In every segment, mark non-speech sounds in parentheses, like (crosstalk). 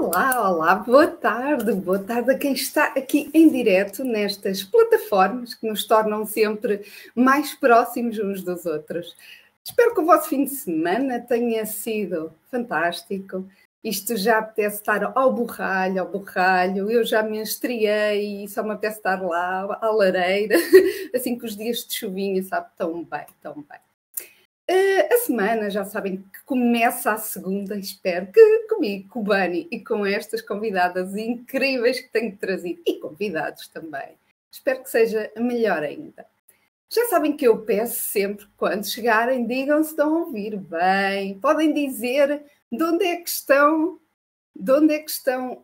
Olá, olá, boa tarde, boa tarde a quem está aqui em direto nestas plataformas que nos tornam sempre mais próximos uns dos outros. Espero que o vosso fim de semana tenha sido fantástico. Isto já apetece estar ao borralho, ao borralho. Eu já me estreiei e só me apetece estar lá, à lareira, (laughs) assim que os dias de chuvinha, sabe, tão bem, tão bem. Uh, a semana, já sabem que começa a segunda, espero que comigo, com o Bani e com estas convidadas incríveis que tenho trazido e convidados também. Espero que seja melhor ainda. Já sabem que eu peço sempre, quando chegarem, digam se estão a ouvir bem. Podem dizer de onde é que estão, de onde é que estão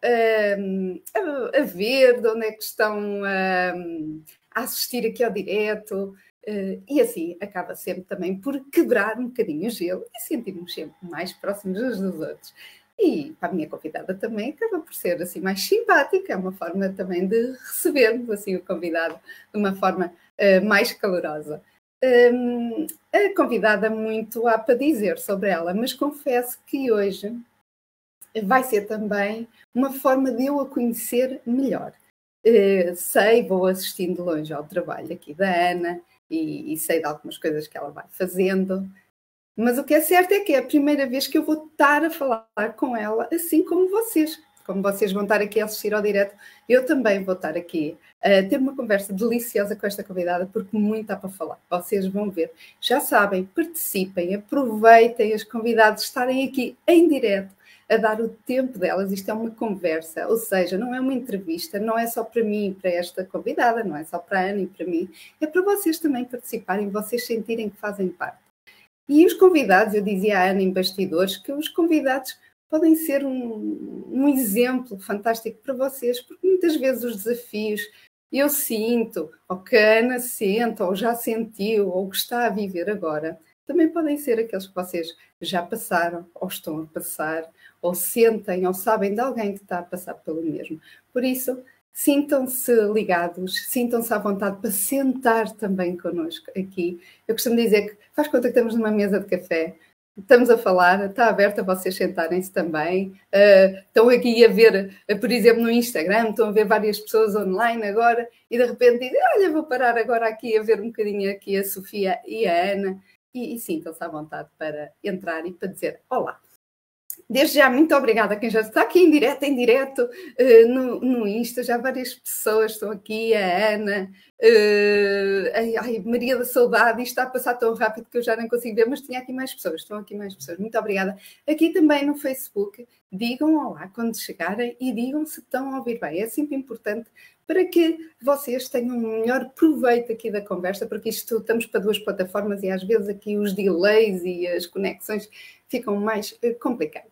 um, a, a, ver, de onde é que estão um, a assistir aqui ao direto. Uh, e assim acaba sempre também por quebrar um bocadinho o gelo e sentirmos sempre mais próximos uns dos outros. E para a minha convidada também acaba por ser assim mais simpática, é uma forma também de recebermos assim o convidado de uma forma uh, mais calorosa. Um, a convidada muito há para dizer sobre ela, mas confesso que hoje vai ser também uma forma de eu a conhecer melhor. Uh, sei, vou assistindo longe ao trabalho aqui da Ana, e, e sei de algumas coisas que ela vai fazendo. Mas o que é certo é que é a primeira vez que eu vou estar a falar com ela, assim como vocês. Como vocês vão estar aqui a assistir ao direto, eu também vou estar aqui a ter uma conversa deliciosa com esta convidada, porque muito há para falar. Vocês vão ver. Já sabem, participem, aproveitem as convidadas estarem aqui em direto a dar o tempo delas. Isto é uma conversa, ou seja, não é uma entrevista, não é só para mim e para esta convidada, não é só para a Ana e para mim, é para vocês também participarem, vocês sentirem que fazem parte. E os convidados, eu dizia à Ana em bastidores, que os convidados podem ser um, um exemplo fantástico para vocês, porque muitas vezes os desafios eu sinto, ou que a Ana sente, ou já sentiu, ou que está a viver agora, também podem ser aqueles que vocês já passaram, ou estão a passar, ou sentem, ou sabem de alguém que está a passar pelo mesmo. Por isso, sintam-se ligados, sintam-se à vontade para sentar também connosco aqui. Eu costumo dizer que faz conta que estamos numa mesa de café, estamos a falar, está aberto a vocês sentarem-se também. Uh, estão aqui a ver, por exemplo, no Instagram, estão a ver várias pessoas online agora e de repente dizem, olha, vou parar agora aqui a ver um bocadinho aqui a Sofia e a Ana e, e sintam-se à vontade para entrar e para dizer olá. Desde já, muito obrigada a quem já está aqui em direto, em direto, uh, no, no Insta, já várias pessoas estão aqui, a Ana, uh, ai, ai, Maria da Saudade, isto está a passar tão rápido que eu já não consigo ver, mas tinha aqui mais pessoas, estão aqui mais pessoas, muito obrigada. Aqui também no Facebook, digam olá quando chegarem e digam se estão a ouvir bem, é sempre importante para que vocês tenham um melhor proveito aqui da conversa, porque isto estamos para duas plataformas e às vezes aqui os delays e as conexões ficam mais eh, complicadas.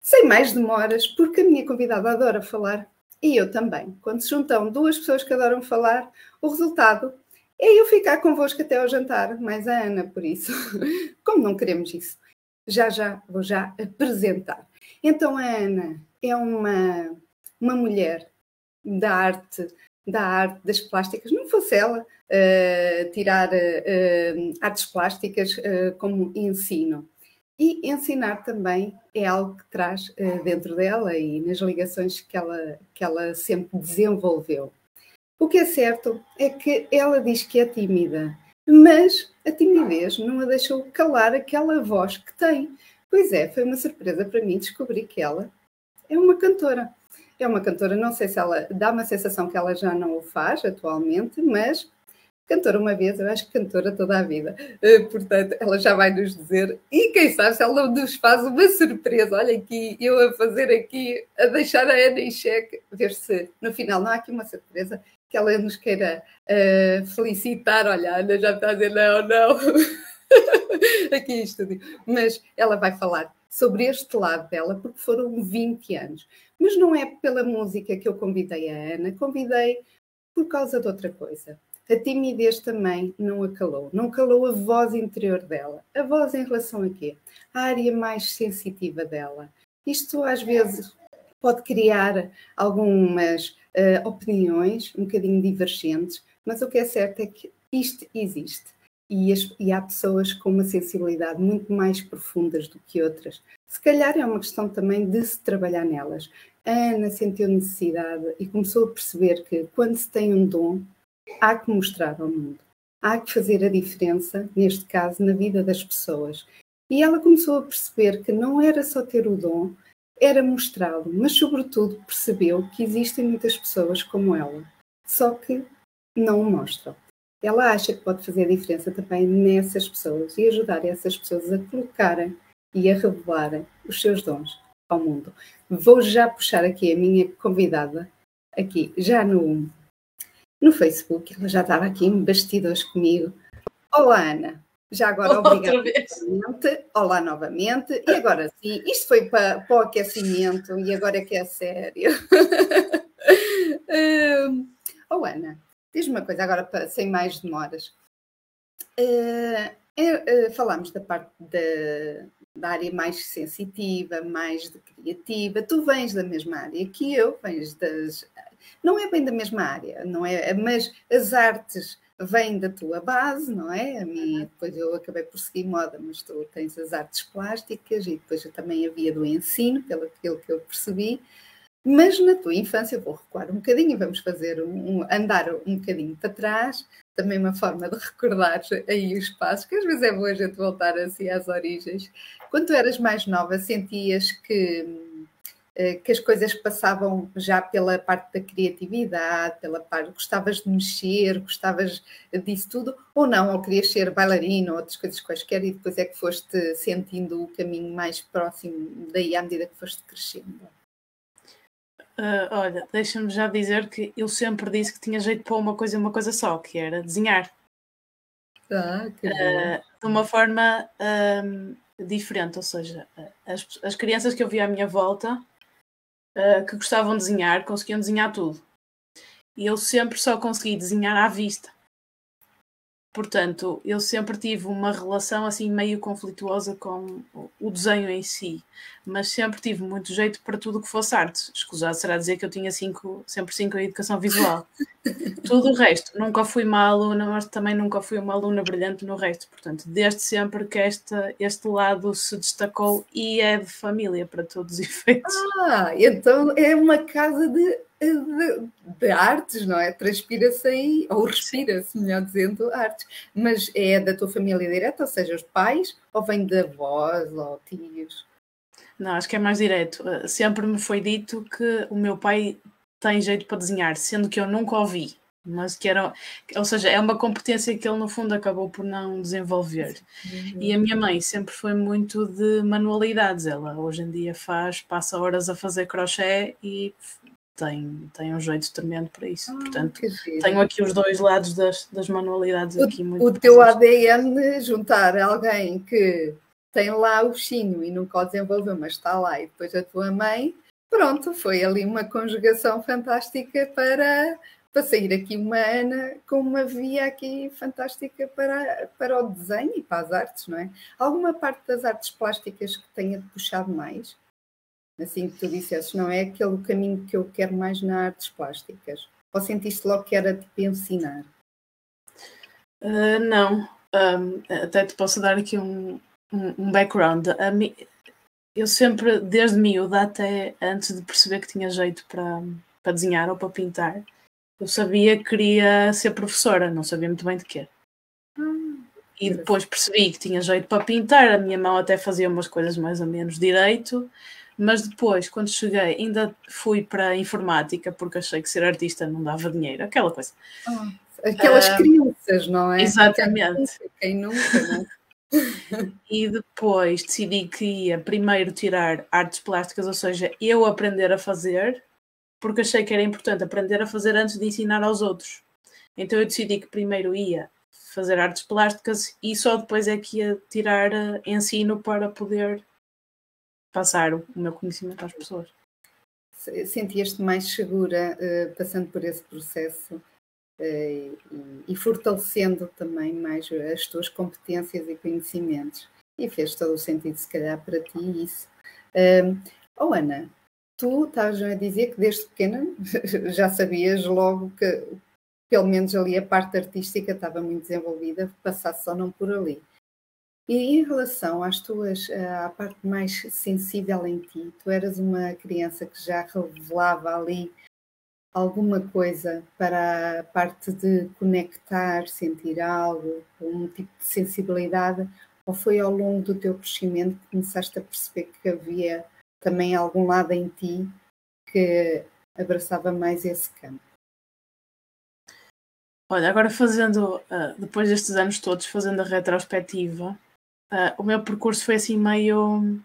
Sem mais demoras, porque a minha convidada adora falar e eu também. Quando se juntam duas pessoas que adoram falar, o resultado é eu ficar convosco até ao jantar, mais a Ana, por isso. (laughs) Como não queremos isso? Já já vou já apresentar. Então a Ana é uma, uma mulher da arte, da arte das plásticas, não fosse ela uh, tirar uh, artes plásticas uh, como ensino. E ensinar também é algo que traz dentro dela e nas ligações que ela, que ela sempre desenvolveu. O que é certo é que ela diz que é tímida, mas a timidez não a deixou calar aquela voz que tem. Pois é, foi uma surpresa para mim descobrir que ela é uma cantora. É uma cantora, não sei se ela dá uma sensação que ela já não o faz atualmente, mas cantora uma vez, eu acho que cantora toda a vida. Uh, portanto, ela já vai nos dizer, e quem sabe se ela nos faz uma surpresa. Olha aqui, eu a fazer aqui, a deixar a Ana em xeque, ver se no final não há aqui uma surpresa que ela nos queira uh, felicitar. Olha, a Ana já está a dizer não, não. (laughs) aqui em estúdio. Mas ela vai falar sobre este lado dela, porque foram 20 anos. Mas não é pela música que eu convidei a Ana, convidei por causa de outra coisa. A timidez também não a calou, não calou a voz interior dela. A voz em relação a quê? A área mais sensitiva dela. Isto às vezes pode criar algumas uh, opiniões um bocadinho divergentes, mas o que é certo é que isto existe. E, as, e, há pessoas com uma sensibilidade muito mais profundas do que outras. Se calhar é uma questão também de se trabalhar nelas. A Ana sentiu necessidade e começou a perceber que quando se tem um dom, há que mostrar ao mundo. Há que fazer a diferença, neste caso, na vida das pessoas. E ela começou a perceber que não era só ter o dom, era mostrá-lo, mas, sobretudo, percebeu que existem muitas pessoas como ela, só que não o mostram ela acha que pode fazer a diferença também nessas pessoas e ajudar essas pessoas a colocarem e a revelarem os seus dons ao mundo. Vou já puxar aqui a minha convidada, aqui, já no, no Facebook, ela já estava aqui em bastidores comigo. Olá, Ana. Já agora, obrigada novamente. Olá novamente. E agora sim, isto foi para, para o aquecimento e agora é que é sério. (laughs) um, oh, Ana, Diz-me uma coisa agora, para, sem mais demoras. Uh, uh, falámos da parte da, da, área mais sensitiva, mais criativa. Tu vens da mesma área que eu, vens das. Não é bem da mesma área, não é? Mas as artes vêm da tua base, não é? A mim, depois eu acabei por seguir moda, mas tu tens as artes plásticas e depois eu também havia do ensino, pelo que eu percebi. Mas na tua infância, vou recuar um bocadinho vamos fazer um, um, andar um bocadinho para trás, também uma forma de recordar aí os passos, que às vezes é bom a gente voltar assim às origens. Quando tu eras mais nova, sentias que, eh, que as coisas passavam já pela parte da criatividade, pela parte, gostavas de mexer, gostavas disso tudo, ou não, ou querias ser bailarina ou outras coisas quaisquer e depois é que foste sentindo o caminho mais próximo daí à medida que foste crescendo? Uh, olha, deixa-me já dizer que eu sempre disse que tinha jeito para uma coisa e uma coisa só, que era desenhar. Ah, que uh, de uma forma diferente, ou seja, as, as crianças que eu via à minha volta uh, que gostavam de desenhar conseguiam desenhar tudo. E eu sempre só consegui desenhar à vista. Portanto, eu sempre tive uma relação assim meio conflituosa com o desenho em si, mas sempre tive muito jeito para tudo que fosse arte. Escusado será dizer que eu tinha cinco, sempre cinco em educação visual. (laughs) tudo o resto, nunca fui uma aluna, mas também nunca fui uma aluna brilhante no resto. Portanto, desde sempre que esta, este lado se destacou e é de família para todos os (laughs) efeitos. Ah, então é uma casa de de, de, artes, não é? Transpira-se aí, ou respira-se, melhor dizendo, artes. Mas é da tua família direta, ou seja, os pais, ou vem de avós ou tios? Não, acho que é mais direto. Eh, sempre me foi dito que o meu pai tem jeito para desenhar, sendo que eu nunca ouvi. Mas que era, ou seja, é uma competência que ele no fundo acabou por não desenvolver. Uhum. E a minha mãe sempre foi muito de manualidades. Ela hoje em dia faz, passa horas a fazer crochê e tem, tem um jeito tremendo para isso. Ah, Portanto, tenho aqui os dois lados das, das manualidades o, aqui muito O teu ADN juntar alguém que tem lá o bichinho e nunca o desenvolveu, mas está lá, e depois a tua mãe, pronto, foi ali uma conjugação fantástica para, para sair aqui uma Ana com uma via aqui fantástica para, para o desenho e para as artes, não é? Alguma parte das artes plásticas que tenha puxado mais? Assim que tu dissesses, não é aquele caminho que eu quero mais nas artes plásticas? Ou sentiste logo que era tipo ensinar? Uh, não, um, até te posso dar aqui um, um, um background. Mi, eu sempre, desde miúda até antes de perceber que tinha jeito para, para desenhar ou para pintar, eu sabia que queria ser professora, não sabia muito bem de quê. Hum, e depois percebi que tinha jeito para pintar, a minha mão até fazia umas coisas mais ou menos direito, mas depois, quando cheguei, ainda fui para a informática porque achei que ser artista não dava dinheiro, aquela coisa. Oh, aquelas uh, crianças, não é? Exatamente. Quem nunca, não é? (laughs) e depois decidi que ia primeiro tirar artes plásticas, ou seja, eu aprender a fazer, porque achei que era importante aprender a fazer antes de ensinar aos outros. Então eu decidi que primeiro ia fazer artes plásticas e só depois é que ia tirar uh, ensino para poder passar o meu conhecimento às pessoas. Sentias-te mais segura uh, passando por esse processo uh, e, e, fortalecendo também mais as tuas competências e conhecimentos. E fez todo o sentido, se calhar, para ti isso. Uh, oh, Ana, tu estás a dizer que desde pequena (laughs) já sabias logo que, pelo menos ali a parte artística estava muito desenvolvida, passasse só não por ali. E em relação às tuas, eh, à parte mais sensível em ti, tu eras uma criança que já revelava ali alguma coisa para a parte de conectar, sentir algo, um tipo de sensibilidade, ou foi ao longo do teu crescimento que começaste a perceber que havia também algum lado em ti que abraçava mais esse campo? Olha, agora fazendo, uh, depois destes anos todos, fazendo a retrospectiva, uh, o meu percurso foi assim meio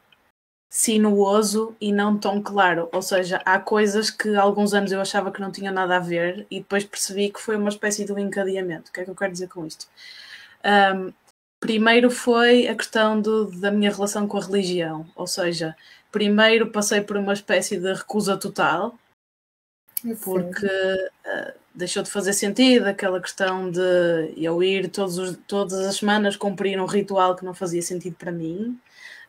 sinuoso e não tão claro. Ou seja, há coisas que há alguns anos eu achava que não tinha nada a ver e depois percebi que foi uma espécie de um encadeamento. O que é que eu quero dizer com isto? Um, primeiro foi a questão do, da minha relação com a religião. Ou seja, primeiro passei por uma espécie de recusa total. Porque uh, deixou de fazer sentido aquela questão de eu ir os, todas as semanas cumprir um ritual que não fazia sentido para mim.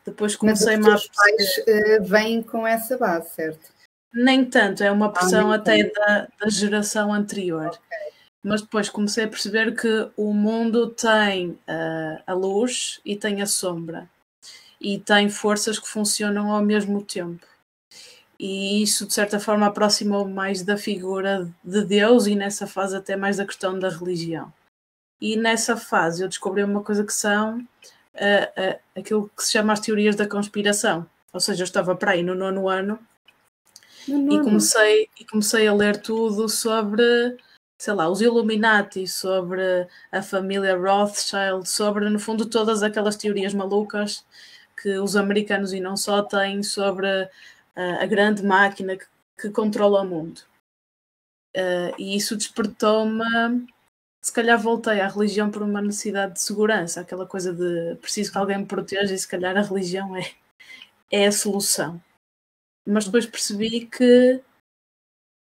Depois comecei Mas os pais uh, vêm com essa base, certo? Nem tanto, é uma ah, pressão ah, até da, da, geração anterior. Okay. Mas depois comecei a perceber que o mundo tem uh, a luz e tem a sombra. E tem forças que funcionam ao mesmo tempo. E isso, de certa forma, aproximou mais da figura de Deus e nessa fase até mais da questão da religião. E nessa fase eu descobri uma coisa que são uh, uh, aquilo que se chama as teorias da conspiração. Ou seja, eu estava para aí no nono ano no e, comecei, e comecei a ler tudo sobre, sei lá, os Illuminati, sobre a família Rothschild, sobre, no fundo, todas aquelas teorias malucas que os americanos e não só têm sobre a grande máquina que, que controla o mundo. Uh, e isso despertou-me se calhar voltei à religião por uma necessidade de segurança, aquela coisa de preciso que alguém me proteja e se calhar a religião é, é a solução. Mas depois percebi que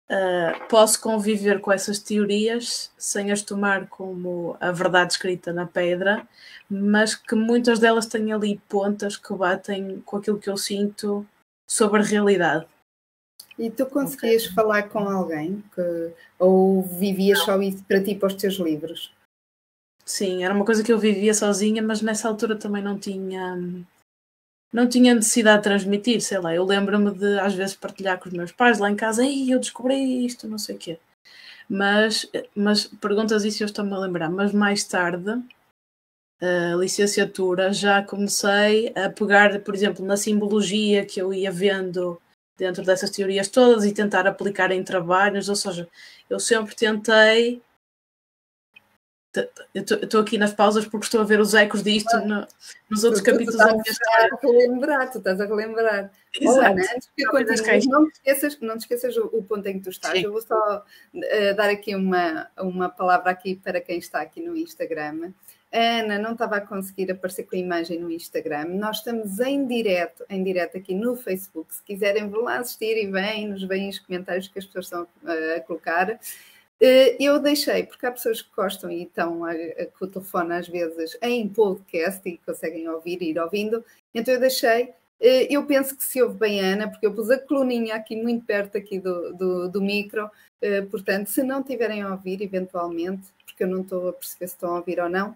uh, posso conviver com essas teorias sem as tomar como a verdade escrita na pedra, mas que muitas delas têm ali pontas que batem com aquilo que eu sinto sobre a realidade. E tu conseguias okay. falar com alguém que, ou vivias Não. só isso para ti, para os teus livros? Sim, era uma coisa que eu vivia sozinha, mas nessa altura também não tinha não tinha necessidade de transmitir, sei lá, eu lembro-me de às vezes partilhar com os meus pais lá em casa, ei, eu descobri isto, não sei o quê. Mas, mas perguntas isso eu estou-me a lembrar, mas mais tarde, licenciatura, já comecei a pegar, por exemplo, na simbologia que eu ia vendo dentro dessas teorias todas e tentar aplicar em trabalhos, ou seja, eu sempre tentei. Eu estou aqui nas pausas porque estou a ver os ecos disto no, nos outros tu, capítulos da minha história. Estás a relembrar, tu estás a relembrar. Exato. Olá, antes continues, não te esqueças, não te esqueças o, o ponto em que tu estás. Sim. Eu vou só uh, dar aqui uma, uma palavra aqui para quem está aqui no Instagram. Ana não estava a conseguir aparecer com a imagem no Instagram. Nós estamos em direto, em direto aqui no Facebook. Se quiserem, vão lá assistir e vêm, nos veem os comentários que as pessoas estão a, colocar. Eh, eu deixei, porque há pessoas que gostam e estão a, a, com o telefone às vezes em podcast e conseguem ouvir e ir ouvindo, então eu deixei. Eh, eu penso que se ouve bem a Ana, porque eu pus a coluninha aqui muito perto aqui do, do, do micro, eh, portanto, se não tiverem a ouvir, eventualmente, porque eu não estou a perceber se estão a ouvir ou não,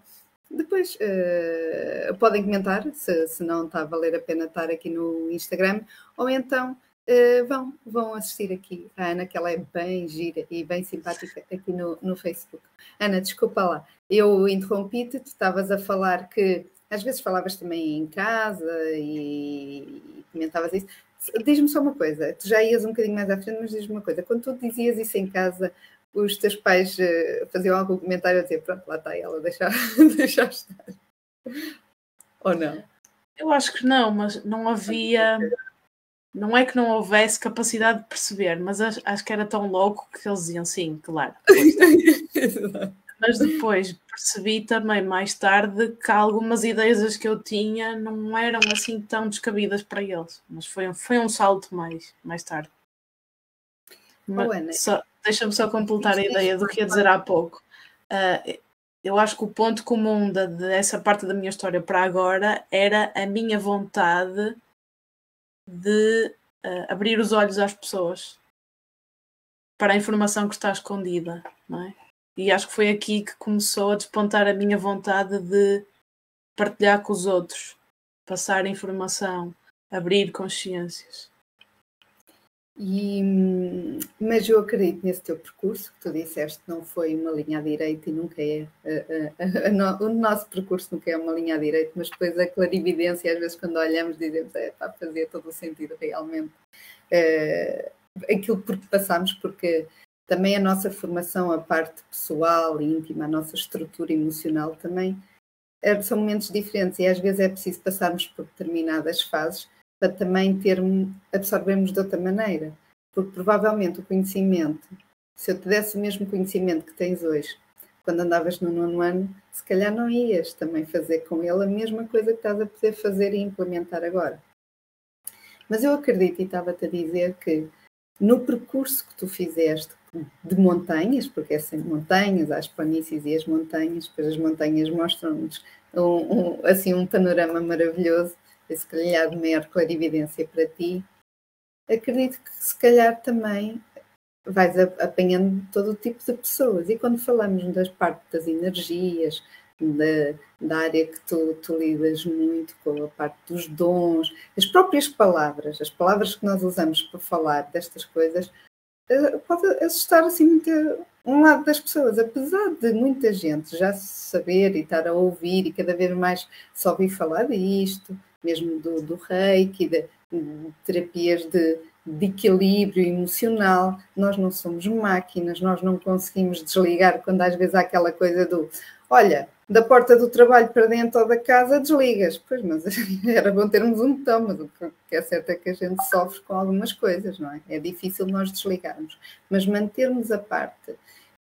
depois uh, podem comentar se, se não está a valer a pena estar aqui no Instagram, ou então uh, vão, vão assistir aqui a Ana, que ela é bem gira e bem simpática aqui no, no Facebook. Ana, desculpa lá, eu interrompi-te, tu estavas a falar que às vezes falavas também em casa e, e comentavas isso. Diz-me só uma coisa, tu já ias um bocadinho mais à frente, mas diz-me uma coisa, quando tu dizias isso em casa, os teus pais uh, faziam algum comentário a dizer, pronto, lá está ela, deixa, (laughs) deixa estar. Ou não? Eu acho que não, mas não havia. Não é que não houvesse capacidade de perceber, mas acho, acho que era tão louco que eles diziam sim, claro. (laughs) mas depois percebi também mais tarde que algumas ideias que eu tinha não eram assim tão descabidas para eles. Mas foi, foi um salto mais, mais tarde. Mas, só, Deixa-me só completar a ideia do que ia dizer há pouco. Uh, eu acho que o ponto comum da, dessa parte da minha história para agora era a minha vontade de uh, abrir os olhos às pessoas para a informação que está escondida, não é? E acho que foi aqui que começou a despontar a minha vontade de partilhar com os outros, passar informação, abrir consciências. E, mas eu acredito nesse teu percurso, que tu disseste não foi uma linha à direita e nunca é. A, a, a, o nosso percurso nunca é uma linha à direita, mas depois a clarividência, às vezes, quando olhamos, dizemos é, para fazer todo o sentido realmente. É, aquilo por que passamos, porque também a nossa formação, a parte pessoal e íntima, a nossa estrutura emocional também é, são momentos diferentes e às vezes é preciso passarmos por determinadas fases para também absorvermos de outra maneira. Porque provavelmente o conhecimento, se eu te desse o mesmo conhecimento que tens hoje, quando andavas no nono ano, se calhar não ias também fazer com ele a mesma coisa que estás a poder fazer e implementar agora. Mas eu acredito e estava-te a dizer que no percurso que tu fizeste de montanhas, porque é sempre montanhas, as planícies e as montanhas, depois as montanhas mostram-nos um, um, assim um panorama maravilhoso se calhar de maior clarividência para ti, acredito que se calhar também vais apanhando todo o tipo de pessoas. E quando falamos das partes das energias, da, da área que tu, tu, lidas muito com a parte dos dons, as próprias palavras, as palavras que nós usamos para falar destas coisas, eh, pode assustar assim muito um lado das pessoas, apesar de muita gente já saber e estar a ouvir e cada vez mais só ouvir falar disto, mesmo do, do reiki, de, de terapias de, de equilíbrio emocional. Nós não somos máquinas, nós não conseguimos desligar quando às vezes há aquela coisa do olha, da porta do trabalho para dentro ou da casa desligas. Pois, mas (laughs) era bom termos um botão, mas o que é certo é que a gente sofre com algumas coisas, não é? É difícil nós desligarmos. Mas mantermos a parte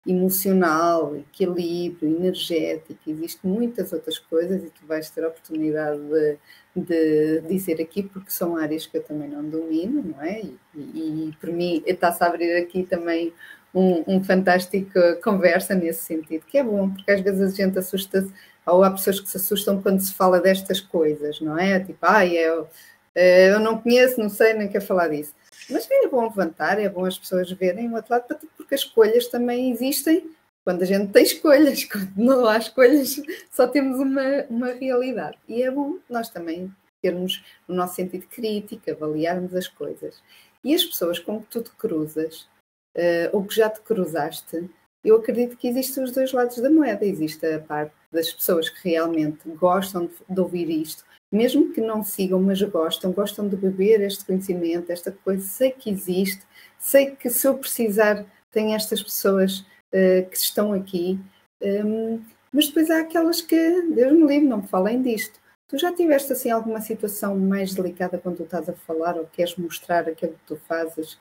emocional, equilíbrio, energético, existem muitas outras coisas e tu vais ter a oportunidade de, de dizer aqui, porque são áreas que eu também não domino, não é? E, e, e por mim está-se a abrir aqui também um, um fantástico conversa nesse sentido, que é bom, porque às vezes a gente assusta-se, ou há pessoas que se assustam quando se fala destas coisas, não é? Tipo, ai, ah, eu, eu não conheço, não sei, nem quero falar disso. Mas é bom levantar, é bom as pessoas verem o outro lado, porque as escolhas também existem quando a gente tem escolhas, (laughs) quando não há escolhas, só temos uma, uma realidade. E é bom nós também termos o nosso sentido crítico, avaliarmos as coisas. E as pessoas com que tu te cruzas, uh, ou que já te cruzaste, eu acredito que existem os dois lados da moeda. Existe a parte das pessoas que realmente gostam de, de ouvir isto, mesmo que não sigam, mas gostam, gostam de beber este conhecimento, esta coisa, sei que existe, sei que se eu precisar, tem estas pessoas uh, que estão aqui, um, mas depois há aquelas que, Deus me livre, não me falem disto. Tu já tiveste assim alguma situação mais delicada quando tu estás a falar ou queres mostrar aquilo que tu fazes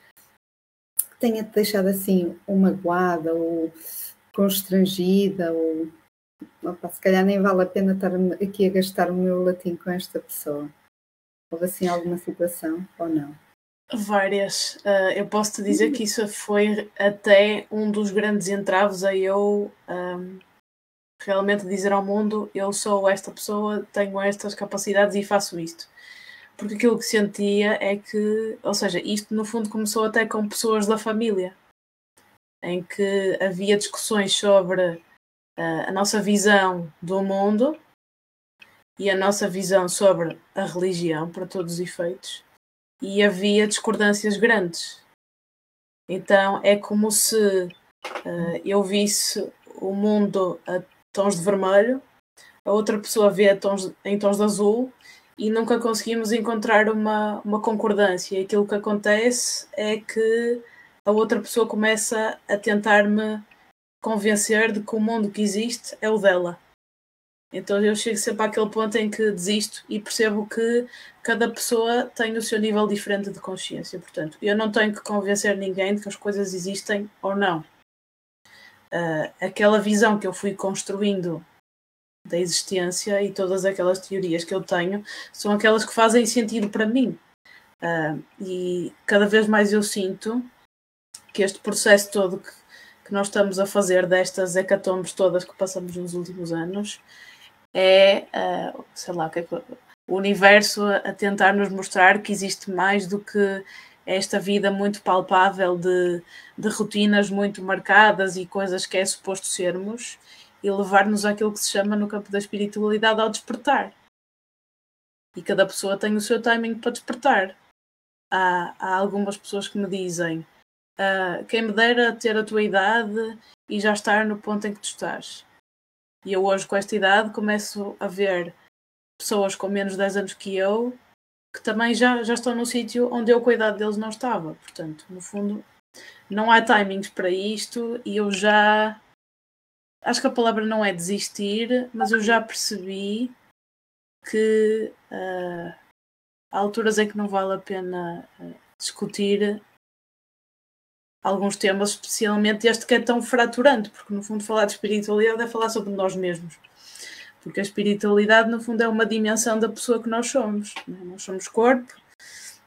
que tenha-te deixado assim ou magoada ou constrangida ou opa, se calhar nem vale a pena estar aqui a gastar o meu latim com esta pessoa. Houve assim alguma situação ou não? Várias. Uh, eu posso te dizer que isso foi até um dos grandes entraves a eu um, realmente dizer ao mundo: eu sou esta pessoa, tenho estas capacidades e faço isto. Porque aquilo que sentia é que, ou seja, isto no fundo começou até com pessoas da família, em que havia discussões sobre a nossa visão do mundo e a nossa visão sobre a religião, para todos os efeitos, e havia discordâncias grandes. Então é como se uh, eu visse o mundo a tons de vermelho, a outra pessoa vê tons, em tons de azul e nunca conseguimos encontrar uma, uma concordância. Aquilo que acontece é que a outra pessoa começa a tentar-me convencer de que o mundo que existe é o dela. Então eu chego sempre àquele ponto em que desisto e percebo que cada pessoa tem o seu nível diferente de consciência. Portanto, eu não tenho que convencer ninguém de que as coisas existem ou não. Uh, aquela visão que eu fui construindo da existência e todas aquelas teorias que eu tenho são aquelas que fazem sentido para mim. Uh, e cada vez mais eu sinto que este processo todo que que nós estamos a fazer destas hecatombes todas que passamos nos últimos anos é, uh, sei lá, que é que, o universo a, tentar nos mostrar que existe mais do que esta vida muito palpável de, de rotinas muito marcadas e coisas que é suposto sermos e levar-nos àquilo que se chama no campo da espiritualidade ao despertar. E cada pessoa tem o seu timing para despertar. Há, há algumas pessoas que me dizem uh, quem me dera ter a tua idade e já estar no ponto em que tu estás. E eu hoje com esta idade começo a ver pessoas com menos de 10 anos que eu que também já, já estão no sítio onde eu com a idade deles não estava. Portanto, no fundo, não há timings para isto e eu já acho que a palavra não é desistir, mas eu já percebi que uh, há alturas em que não vale a pena uh, discutir alguns temas, especialmente este que é tão fraturante, porque no fundo falar de espiritualidade é falar sobre nós mesmos. Porque a espiritualidade, no fundo, é uma dimensão da pessoa que nós somos. Né? Nós somos corpo,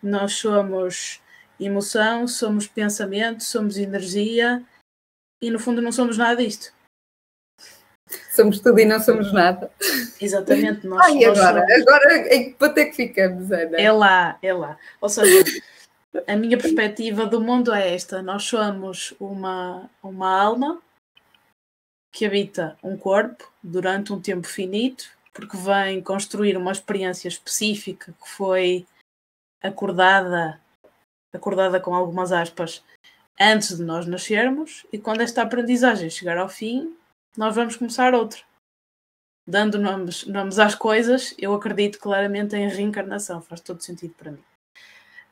nós somos emoção, somos pensamento, somos energia e, no fundo, não somos nada disto. Somos tudo e não somos nada. Exatamente. Nós, Ai, nós agora? Somos... Agora em que ponto é que ficamos, Ana? É lá, é lá. Ou seja, a minha perspectiva do mundo é esta: nós somos uma, uma alma que habita um corpo durante um tempo finito, porque vem construir uma experiência específica que foi acordada, acordada com algumas aspas, antes de nós nascermos, e quando esta aprendizagem chegar ao fim, nós vamos começar outra. Dando nomes, nomes às coisas, eu acredito claramente em reencarnação, faz todo sentido para mim.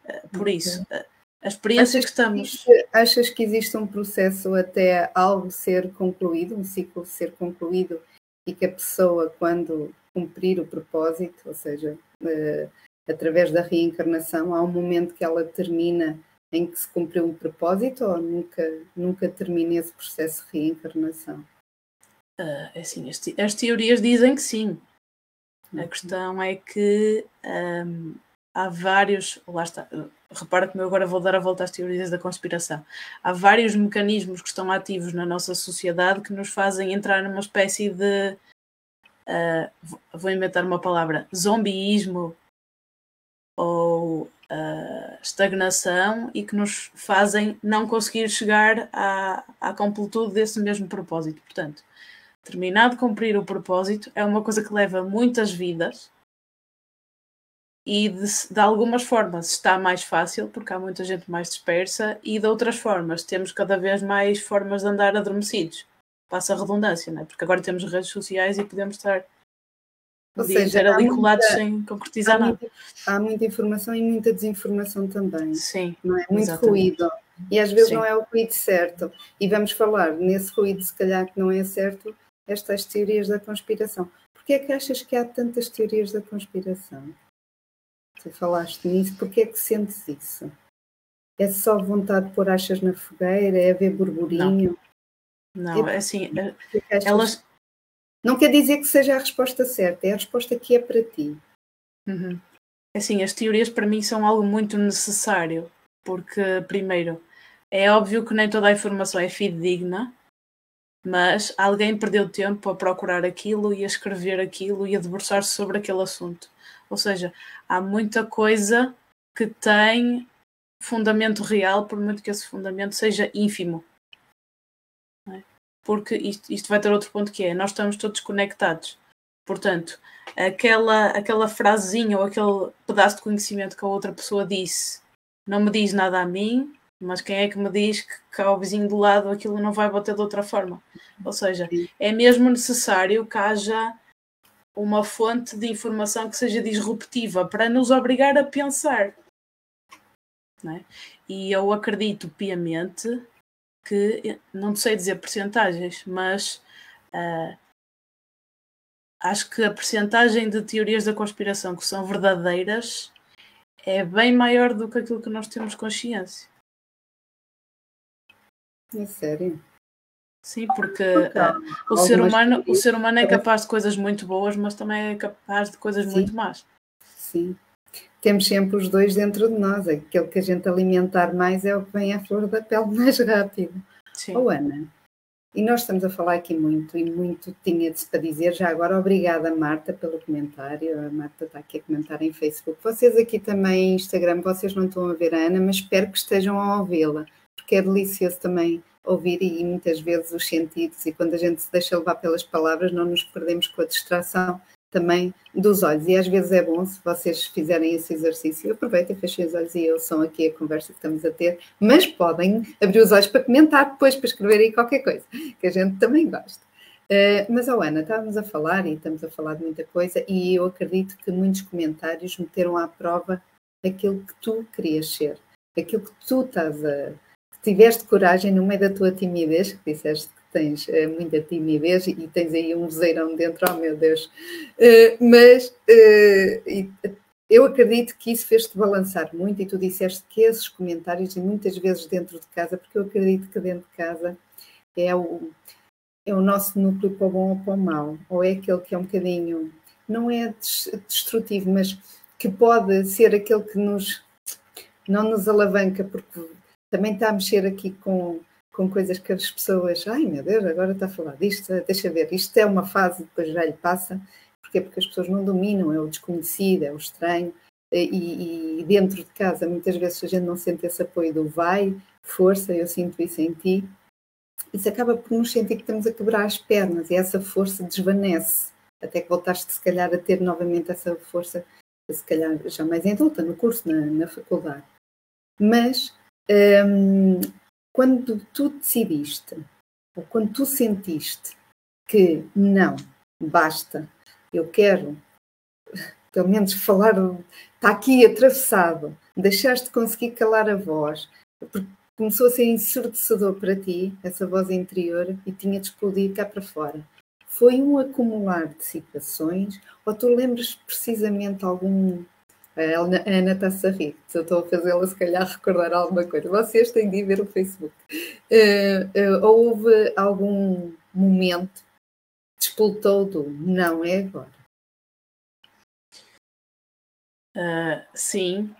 Eh, por isso, eh, a experiência achas que estamos. Que, achas que existe um processo até algo ser concluído, um ciclo ser concluído, e que a pessoa, quando cumprir o propósito, ou seja, uh, através da reencarnação, há um momento que ela termina em que se cumpriu o propósito ou nunca, nunca termina esse processo de reencarnação? Uh, assim, as, te as, teorias dizem que sim. A uhum. questão é que um, há vários. Lá está, repara que eu agora vou dar a volta às teorias da conspiração. Há vários mecanismos que estão ativos na nossa sociedade que nos fazem entrar numa espécie de. Uh, vou inventar uma palavra: zombiísmo ou uh, estagnação e que nos fazem não conseguir chegar à, à completude desse mesmo propósito. Portanto, terminado de cumprir o propósito, é uma coisa que leva muitas vidas e de, de, algumas formas está mais fácil porque há muita gente mais dispersa e de outras formas temos cada vez mais formas de andar adormecidos. Passa a redundância, não é? Porque agora temos redes sociais e podemos estar ou seja, ali colados sem concretizar há nada. Muita, há muita informação e muita desinformação também. Sim. Não é? Muito exatamente. ruído. E às vezes Sim. não é o ruído certo. E vamos falar nesse ruído, se calhar, que não é certo, estas teorias da conspiração. Porquê é que achas que há tantas teorias da conspiração? Tu falaste nisso, porque é que sentes isso? É só vontade de pôr achas na fogueira? É haver burburinho? Não, não é assim, é, elas... Não quer dizer que seja a resposta certa, é a resposta que é para ti. Uhum. É assim, as teorias para mim são algo muito necessário, porque, primeiro, é óbvio que nem toda a informação é fidedigna, mas alguém perdeu tempo a procurar aquilo e a escrever aquilo e a debruçar-se sobre aquele assunto. Ou seja, há muita coisa que tem fundamento real, por muito que esse fundamento seja ínfimo. É? Porque isto, isto vai ter outro ponto que é, nós estamos todos conectados. Portanto, aquela, aquela frasezinha ou aquele pedaço de conhecimento que a outra pessoa disse não me diz nada a mim, mas quem é que me diz que, que ao vizinho do lado aquilo não vai bater de outra forma? Ou seja, é mesmo necessário que haja uma fonte de informação que seja disruptiva para nos obrigar a pensar. É? E eu acredito piamente que, não sei dizer percentagens, mas uh, acho que a percentagem de teorias da conspiração que são verdadeiras é bem maior do que aquilo que nós temos consciência. É sério? Sim, porque uh, o, ser humano, o ser humano é capaz de coisas muito boas, mas também é capaz de coisas Sim. muito más. Sim. Temos sempre os dois dentro de nós. Aquele que a gente alimentar mais é o que vem à flor da pele (laughs) mais rápido. Sim. Oh, Ana, E nós estamos a falar aqui muito, e muito tinha-se para dizer. Já agora, obrigada, Marta, pelo comentário. A Marta está aqui a comentar em Facebook. Vocês aqui também, Instagram, vocês não estão a ver a Ana, mas espero que estejam a ouvi-la, porque é delicioso também ouvir e muitas vezes os sentidos, e quando a gente se deixa levar pelas palavras, não nos perdemos com a distração também dos olhos. E às vezes é bom, se vocês fizerem esse exercício, aproveitem, fechem os olhos e ouçam aqui a conversa que estamos a ter, mas podem abrir os olhos para comentar depois, para escrever aí qualquer coisa, que a gente também gosta. Uh, mas, oh Ana, estávamos a falar e estamos a falar de muita coisa, e eu acredito que muitos comentários meteram à prova aquilo que tu querias ser, aquilo que tu estás a. que tiveste coragem no meio da tua timidez, que disseste tens uh, muita timidez e, tens aí um vozeirão dentro, oh meu Deus. Uh, mas uh, eu acredito que isso fez-te balançar muito e tu disseste que esses comentários, e muitas vezes dentro de casa, porque eu acredito que dentro de casa é o, é o nosso núcleo para o bom ou para o mau, ou é aquele que é um bocadinho, não é destrutivo, mas que pode ser aquele que nos não nos alavanca, porque também está a mexer aqui com com coisas que as pessoas, ai meu Deus, agora está a falar disto, deixa ver, isto é uma fase, depois já lhe passa, porque Porque as pessoas não dominam, é o desconhecido, é o estranho, e, e, dentro de casa muitas vezes a gente não sente esse apoio do vai, força, eu sinto isso em ti, isso acaba por nos sentir que estamos a quebrar as pernas e essa força desvanece, até que voltaste se calhar a ter novamente essa força, se calhar já mais em adulta, no curso, na, na faculdade. Mas hum, quando tu decidiste, ou quando tu sentiste que não, basta, eu quero, pelo menos falar, está aqui atravessado, deixaste de conseguir calar a voz, porque começou a ser ensurdecedor para ti, essa voz interior, e tinha de explodir cá para fora. Foi um acumular de situações, ou tu lembras precisamente algum a Ana está-se a rir, se eu estou a fazê-la se calhar recordar alguma coisa. Vocês têm de ir ver o Facebook. Uh, uh, houve algum momento que despoltou do não é agora? Uh, sim,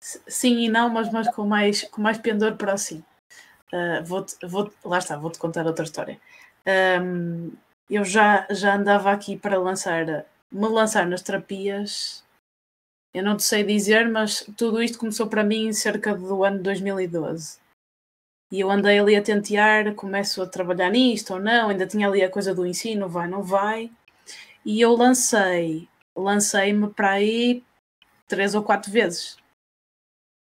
sim e não, mas, mas com, mais, com mais pendor para o sim. Uh, vou, vou, lá está, vou-te contar outra história. Um, eu já, já andava aqui para lançar, me lançar nas terapias eu não te sei dizer, mas tudo isto começou para mim cerca do ano 2012. E eu andei ali a tentear, começo a trabalhar nisto ou não, ainda tinha ali a coisa do ensino, vai, não vai. E eu lancei, lancei-me para aí três ou quatro vezes.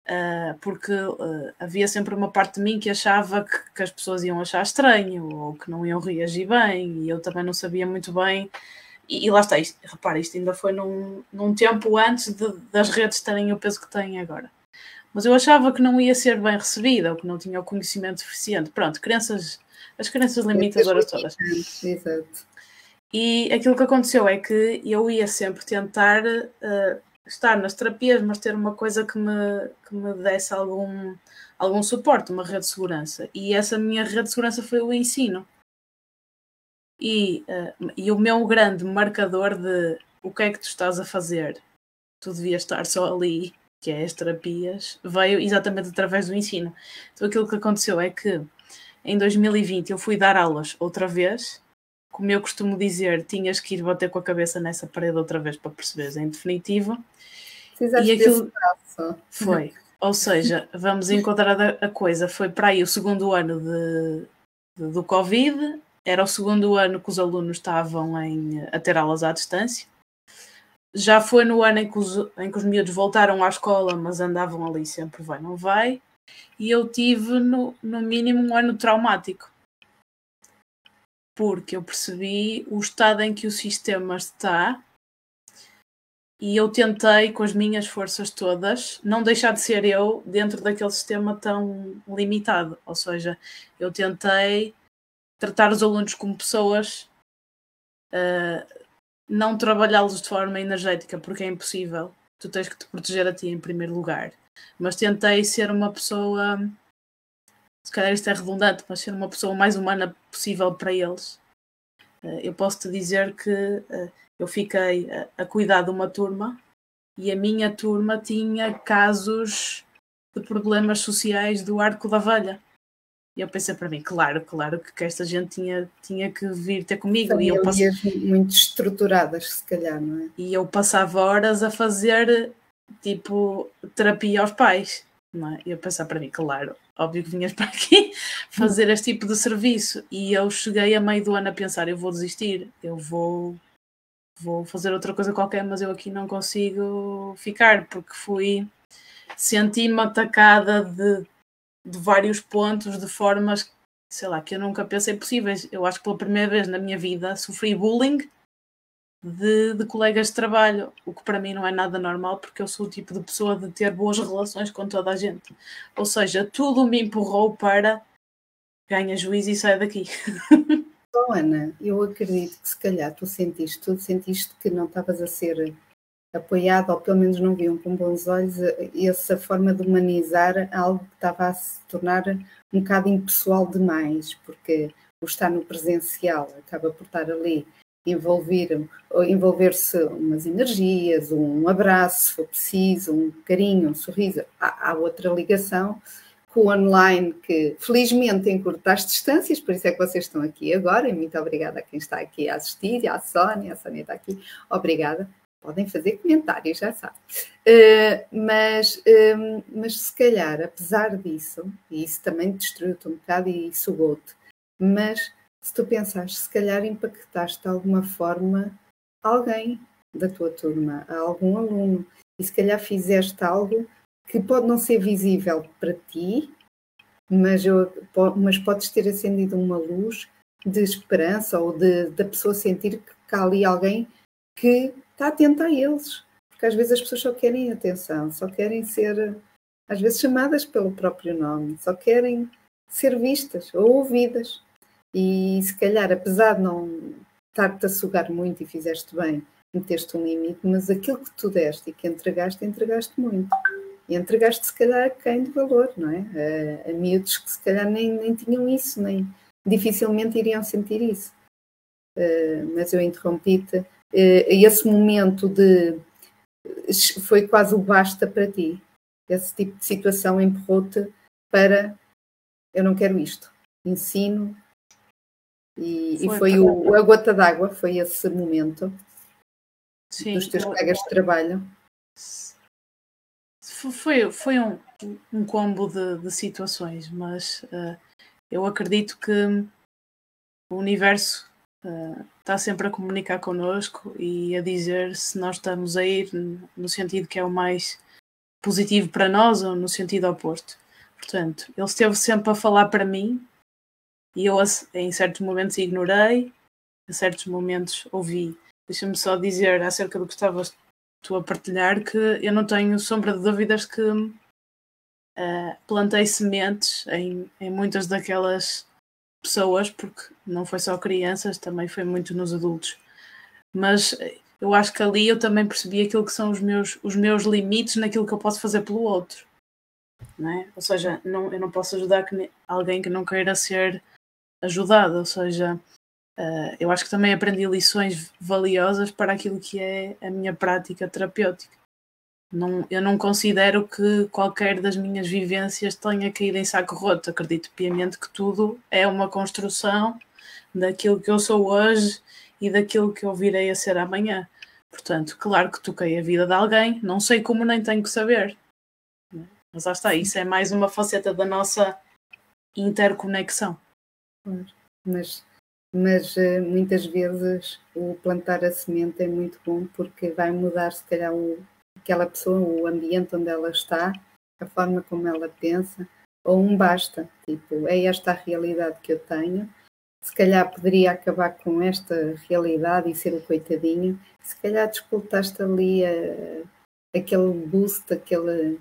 Uh, porque uh, havia sempre uma parte de mim que achava que, que, as pessoas iam achar estranho ou que não iam reagir bem, e eu também não sabia muito bem e, e lá está, isto, repara, isto ainda foi num, num tempo antes de, das redes terem o peso que têm agora. Mas eu achava que não ia ser bem recebida, ou que não tinha o conhecimento suficiente. Pronto, crenças, as crenças limitadoras todas. Exato. E aquilo que aconteceu é que eu ia sempre tentar uh, estar nas terapias, mas ter uma coisa que me, que me desse algum, algum suporte, uma rede de segurança. E essa minha rede de segurança foi o ensino. E, uh, e o meu grande marcador de o que é que tu estás a fazer, tu devias estar só ali, que é as terapias, veio exatamente através do ensino. Então aquilo que aconteceu é que em 2020 eu fui dar aulas outra vez, como eu costumo dizer, tinhas que ir bater com a cabeça nessa parede outra vez para perceberes em definitivo. Precisaste e aquilo foi. (laughs) Ou seja, vamos encontrar a coisa. Foi para aí o segundo ano de, de do Covid, era o segundo ano que os alunos estavam em, a ter aulas à distância. Já foi no ano em que, os, em que os miúdos voltaram à escola, mas andavam ali sempre vai, não vai. E eu tive, no, no mínimo, um ano traumático. Porque eu percebi o estado em que o sistema está e eu tentei, com as minhas forças todas, não deixar de ser eu dentro daquele sistema tão limitado. Ou seja, eu tentei tratar os alunos como pessoas, uh, não trabalhá-los de forma energética, porque é impossível. Tu tens que te proteger a ti em primeiro lugar. Mas tentei ser uma pessoa, se calhar isto é redundante, mas ser uma pessoa mais humana possível para eles. Uh, eu posso te dizer que uh, eu fiquei a, a cuidar de uma turma e a minha turma tinha casos de problemas sociais do arco da velha E eu pensei para mim, claro, claro que esta gente tinha, tinha que vir ter comigo. Famílias e eu pass... muito estruturadas, se calhar, não é? E eu passava horas a fazer tipo terapia aos pais. Não é? E eu pensava para mim, claro, óbvio que vinhas (laughs) para aqui fazer este tipo de serviço. E eu cheguei a meio do ano a pensar, eu vou desistir, eu vou vou fazer outra coisa qualquer, mas eu aqui não consigo ficar, porque fui senti-me atacada de, de vários pontos, de formas, sei lá, que eu nunca pensei possíveis. Eu acho que pela primeira vez na minha vida sofri bullying de, de, colegas de trabalho, o que para mim não é nada normal, porque eu sou o tipo de pessoa de ter boas relações com toda a gente. Ou seja, tudo me empurrou para ganha juízo e sai daqui. (laughs) Oh, Ana, eu acredito que se calhar tu sentiste, tu sentiste que não estavas a ser apoiado, ou pelo menos não viam com bons olhos essa forma de humanizar algo que estava a se tornar um bocado impessoal demais, porque o estar no presencial acaba por estar ali envolver envolver-se umas energias, um abraço, se for preciso, um carinho, um sorriso, há, há outra ligação com o online que felizmente encurta as distâncias, por isso é que vocês estão aqui agora, e muito obrigada a quem está aqui a assistir, à Sónia, a Sónia está aqui, obrigada. Podem fazer comentários, já sabem. Uh, mas, uh, mas se calhar, apesar disso, e isso também destruiu-te um bocado e sugou-te, mas se tu pensares, se calhar impactaste de alguma forma alguém da tua turma, algum aluno, e se calhar fizeste algo que pode não ser visível para ti, mas, eu, mas podes ter acendido uma luz de esperança ou de, da pessoa sentir que há ali alguém que está atento a eles. Porque às vezes as pessoas só querem atenção, só querem ser, às vezes, chamadas pelo próprio nome, só querem ser vistas ou ouvidas. E se calhar, apesar de não estar-te a sugar muito e fizeste bem, meteste um limite, mas aquilo que tu deste e que entregaste, entregaste muito. E entregaste se calhar quem de valor, não é? A, a miúdos que se calhar nem, nem tinham isso, nem dificilmente iriam sentir isso. Uh, mas eu interrompi-te. Uh, esse momento de foi quase o basta para ti. Esse tipo de situação empurrou-te para eu não quero isto. Ensino, e foi, e foi o, a gota d'água, foi esse momento Sim, dos teus colegas de trabalho. Foi, foi um, um combo de, de situações, mas uh, eu acredito que o universo uh, está sempre a comunicar connosco e a dizer se nós estamos a ir no sentido que é o mais positivo para nós ou no sentido oposto. Portanto, ele esteve sempre a falar para mim e eu, em certos momentos, ignorei, em certos momentos, ouvi. Deixa-me só dizer acerca do que estavas tu a partilhar que eu não tenho sombra de dúvidas que uh, plantei sementes em, em muitas daquelas pessoas, porque não foi só crianças, também foi muito nos adultos. Mas eu acho que ali eu também percebi aquilo que são os meus, os meus limites naquilo que eu posso fazer pelo outro. É? Ou seja, não, eu não posso ajudar que, alguém que não queira ser ajudado, ou seja, uh, eu acho que também aprendi lições valiosas para aquilo que é a minha prática terapêutica. Não, eu não considero que qualquer das minhas vivências tenha caído em saco roto. Acredito piamente que tudo é uma construção daquilo que eu sou hoje e daquilo que eu virei a ser amanhã. Portanto, claro que toquei a vida de alguém, não sei como nem tenho que saber. Mas lá está, isso é mais uma faceta da nossa interconexão. Mas, mas eh, muitas vezes o plantar a semente é muito bom porque vai mudar, se calhar, o, aquela pessoa, o ambiente onde ela está, a forma como ela pensa, ou um basta, tipo, é esta a realidade que eu tenho. Se calhar poderia acabar com esta realidade e ser o coitadinho. Se calhar disputaste ali a, eh, aquele boost, aquele,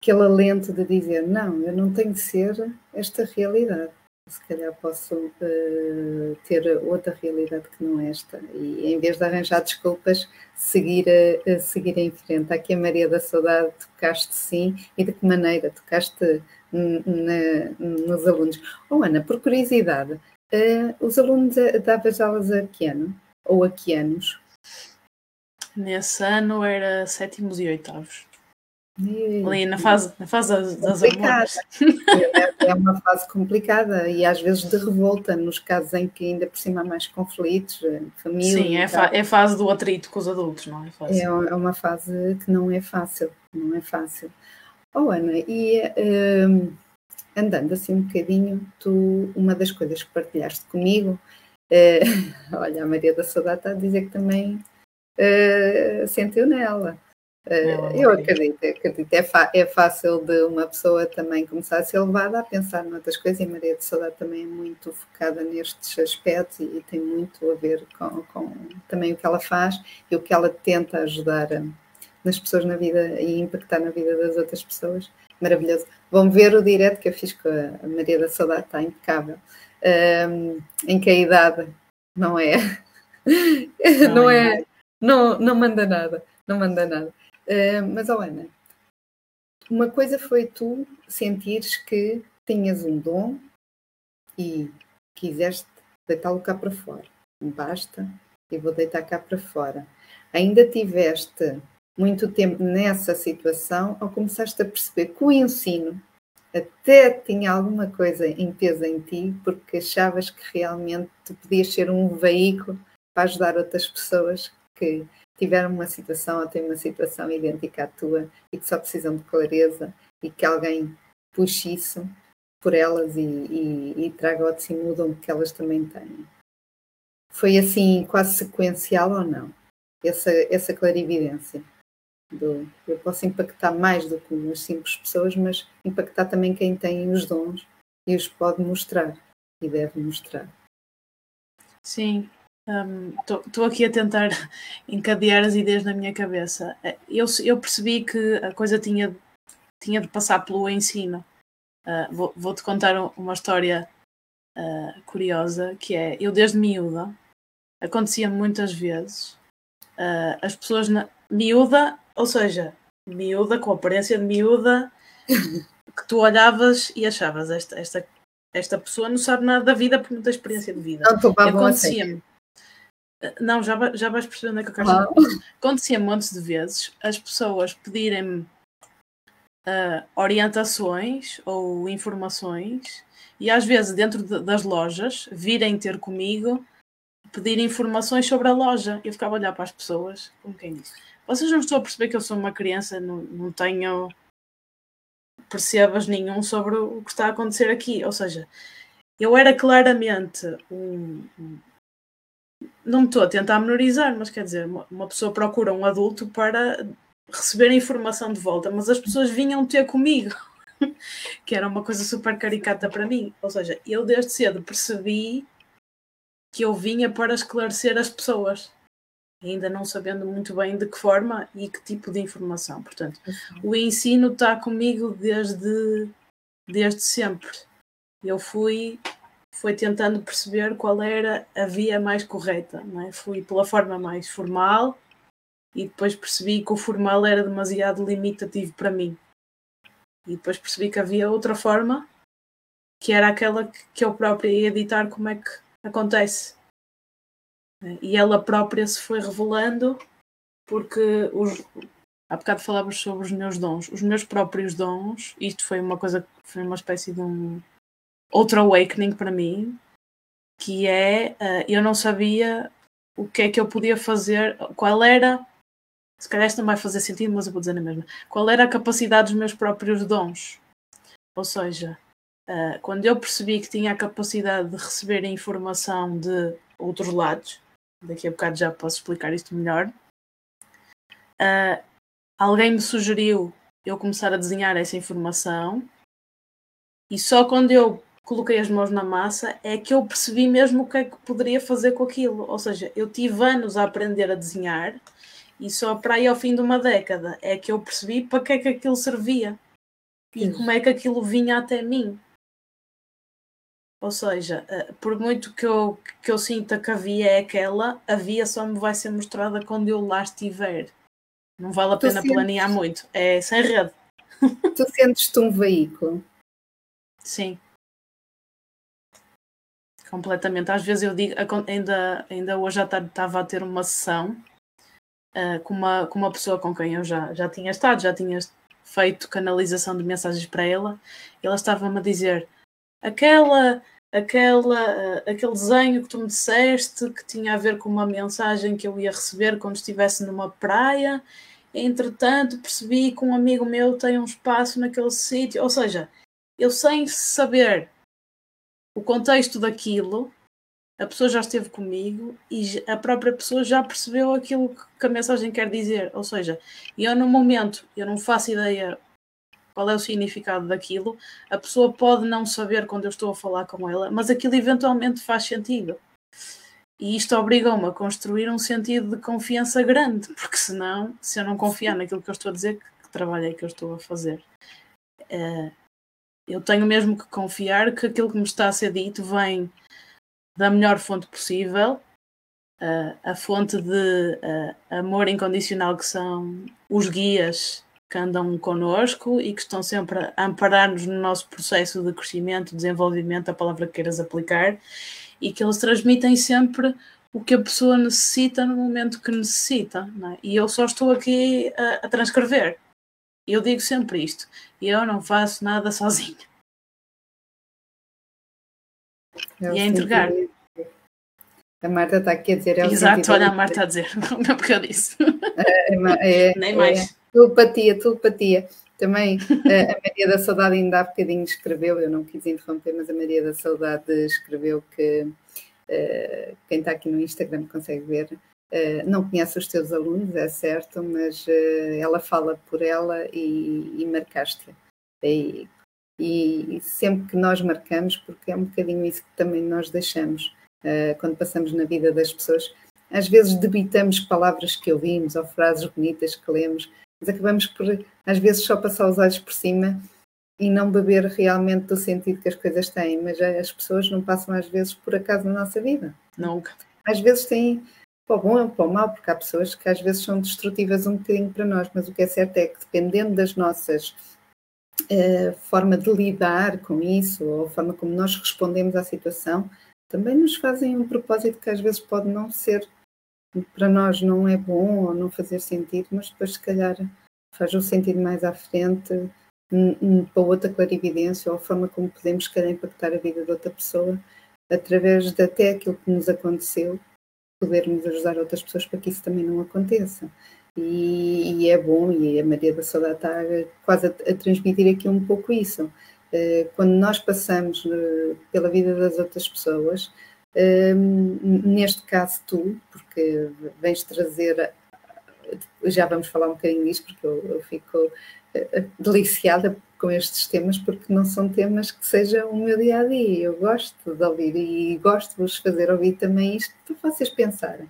aquele alento de dizer: não, eu não tenho de ser esta realidade se calhar posso uh, ter outra realidade que não esta e em vez de arranjar desculpas seguir, a, seguir em frente. Aqui a Maria da Saudade tocaste sim e de que maneira tocaste nos alunos. Oh Ana, por curiosidade, uh, os alunos eh, davas aulas a que ano? Ou a que anos? Nesse ano era sétimos e oitavos. Ali na fase, na fase das, das hormonas. É, é uma fase complicada e às vezes de revolta, nos casos em que ainda por cima há mais conflitos, eh, família. Sim, é, fa é a fase do atrito com os adultos, não é? Fácil. É, é uma fase que não é fácil, não é fácil. Oh Ana, e um, andando assim um bocadinho, tu, uma das coisas que partilhaste comigo, uh, (laughs) olha, a Maria da Saudade está a dizer que também uh, sentiu nela eu acredito, acredito. É, é, fácil de uma pessoa também começar a ser levada a pensar noutras coisas e Maria de Saudade também é muito focada nestes aspectos e, tem muito a ver com, com, também o que ela faz e o que ela tenta ajudar a, nas pessoas na vida e impactar na vida das outras pessoas. Maravilhoso. Vão ver o direto que eu fiz com a Maria da Saudade, está impecável. Um, em que a idade não é, (laughs) não, não é, é, não, não manda nada, não manda nada. Uh, mas, oh Ana, uma coisa foi tu sentires que tinhas um dom e quiseste deitá-lo cá para fora. Basta, e vou deitar cá para fora. Ainda tiveste muito tempo nessa situação ou começaste a perceber que o ensino até tinha alguma coisa em peso em ti porque achavas que realmente tu podias ser um veículo para ajudar outras pessoas que tiveram uma situação ou têm uma situação idêntica à tua e que só precisam de clareza e que alguém puxe isso por elas e, e, e traga ao de cima o dom que elas também têm. Foi assim quase sequencial ou não? Essa, essa clarividência. Do, eu posso impactar mais do que umas simples pessoas, mas impactar também quem tem os dons e os pode mostrar e deve mostrar. Sim, Estou um, aqui a tentar (laughs) encadear as ideias na minha cabeça. Eh, eu, eu percebi que a coisa tinha, tinha de passar pelo ensino. Uh, Vou-te vou contar uma história uh, curiosa, que é, eu desde miúda, acontecia muitas vezes, uh, as pessoas na, miúda, ou seja, miúda, com aparência de miúda, (laughs) que tu olhavas e achavas, esta, esta, esta pessoa não sabe nada da vida porque não tem experiência de vida. Acontecia-me não, já, já vais perceber onde é que eu quero ah. Acontecia montes de vezes as pessoas pedirem-me uh, orientações ou informações e às vezes dentro de, das lojas virem ter comigo pedir informações sobre a loja. Eu ficava a olhar para as pessoas, como quem diz. Vocês não estão a perceber que eu sou uma criança, não, não tenho percebas nenhum sobre o que está a acontecer aqui. Ou seja, eu era claramente um, não me estou a tentar menorizar, mas quer dizer, uma, pessoa procura um adulto para receber a informação de volta, mas as pessoas vinham ter comigo, (laughs) que era uma coisa super caricata para mim. Ou seja, eu desde cedo percebi que eu vinha para esclarecer as pessoas, ainda não sabendo muito bem de que forma e que tipo de informação. Portanto, o ensino está comigo desde, desde sempre. Eu fui foi tentando perceber qual era a via mais correta. É? Fui pela forma mais formal e depois percebi que o formal era demasiado limitativo para mim. E depois percebi que havia outra forma, que era aquela que eu própria ia editar como é que acontece. E ela própria se foi revelando porque os, há bocado falávamos sobre os meus dons. Os meus próprios dons, isto foi uma coisa, foi uma espécie de um outro awakening para mim, que é uh, eu não sabia o que é que eu podia fazer, qual era, se calhar isto não vai fazer sentido, mas eu vou dizer na mesma, qual era a capacidade dos meus próprios dons. Ou seja, uh, quando eu percebi que tinha a capacidade de receber informação de outros lados, daqui a bocado já posso explicar isto melhor, uh, alguém me sugeriu eu começar a desenhar essa informação e só quando eu coloquei as mãos na massa, é que eu percebi mesmo o que é que poderia fazer com aquilo. Ou seja, eu tive anos a aprender a desenhar e só para aí ao fim de uma década é que eu percebi para que é que aquilo servia e como é que aquilo vinha até mim. Ou seja, eh, por muito que eu, que eu sinta que a via é aquela, a via só me vai ser mostrada quando eu lá estiver. Não vale a pena sentes... planear muito. É sem rede. Tu sentes-te um veículo? Sim completamente. Às vezes eu digo, ainda, ainda hoje à tarde estava a ter uma sessão uh, com, uma, com uma pessoa com quem eu já, já tinha estado, já tinha feito canalização de mensagens para ela, ela estava-me a dizer aquela, aquela, aquele desenho que tu me disseste que tinha a ver com uma mensagem que eu ia receber quando estivesse numa praia. Entretanto, percebi que um amigo meu tem um espaço naquele sítio. Ou seja, eu sem saber o contexto daquilo, a pessoa já esteve comigo e a própria pessoa já percebeu aquilo que a mensagem quer dizer. Ou seja, eu no momento eu não faço ideia qual é o significado daquilo, a pessoa pode não saber quando eu estou a falar com ela, mas aquilo eventualmente faz sentido. E isto obriga-me a construir um sentido de confiança grande, porque senão, se eu não confiar naquilo que eu estou a dizer, que trabalho é que eu estou a fazer? Uh, eu tenho mesmo que confiar que aquilo que me está a ser dito vem da melhor fonte possível, uh, a fonte de uh, amor incondicional que são os guias que andam connosco e que estão sempre a amparar-nos no nosso processo de crescimento, desenvolvimento, a palavra que queiras aplicar, e que eles transmitem sempre o que a pessoa necessita no momento que necessita. É? E eu só estou aqui a, a transcrever. Eu digo sempre isto. Eu não faço nada sozinho. É e a entregar. A Marta está aqui a dizer. É Exato, olha a Marta a dizer, (laughs) não porque eu disse. É, é, é, Nem mais. É, telepatia, telepatia. Também a Maria da Saudade ainda há bocadinho escreveu, eu não quis interromper, mas a Maria da Saudade escreveu que uh, quem está aqui no Instagram consegue ver, não conhece os teus alunos, é certo, mas uh, ela fala por ela e, e marcaste-a. E, e sempre que nós marcamos, porque é um bocadinho isso que também nós deixamos uh, quando passamos na vida das pessoas, às vezes debitamos palavras que ouvimos ou frases bonitas que lemos, mas acabamos por, às vezes, só passar os olhos por cima e não beber realmente do sentido que as coisas têm. Mas as pessoas não passam, às vezes, por acaso na nossa vida. Nunca. Às vezes têm para o bom ou para o mal, porque há pessoas que às vezes são destrutivas um bocadinho para nós, mas o que é certo é que dependendo das nossas a forma de lidar com isso, ou a forma como nós respondemos à situação, também nos fazem um propósito que às vezes pode não ser, para nós não é bom ou não fazer sentido, mas depois se calhar faz um sentido mais à frente, para outra clarividência, ou a forma como podemos, se calhar, impactar a vida de outra pessoa, através de até aquilo que nos aconteceu, podermos ajudar outras pessoas para que isso também não aconteça e, e, é bom, e a Maria da Saudade está quase a, a transmitir aqui um pouco isso. Uh, quando nós passamos uh, pela vida das outras pessoas, uh, neste caso tu, porque vens trazer, já vamos falar um bocadinho disso, porque eu, eu fico deliciada com estes temas, porque não são temas que sejam o meu dia a dia. Eu gosto de ouvir e gosto de vos fazer ouvir também isto para vocês pensarem.